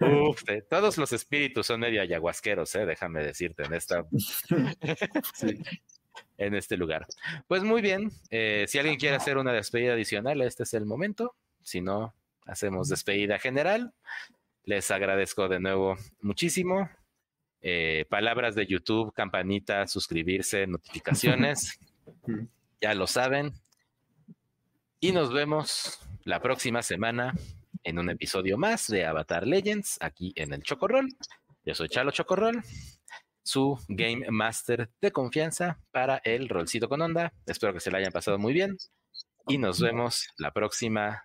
Uf, te- todos los espíritus son medio ayahuasqueros, ¿eh? déjame decirte en esta
Sí.
en este lugar. Pues muy bien, eh, si alguien quiere hacer una despedida adicional, este es el momento. Si no, hacemos despedida general. Les agradezco de nuevo muchísimo. Eh, palabras de YouTube, campanita, suscribirse, notificaciones. ya lo saben. Y nos vemos la próxima semana en un episodio más de Avatar Legends aquí en el Chocorrol. Yo soy Chalo Chocorrol su Game Master de confianza para el rolcito con onda. Espero que se la hayan pasado muy bien y nos vemos la próxima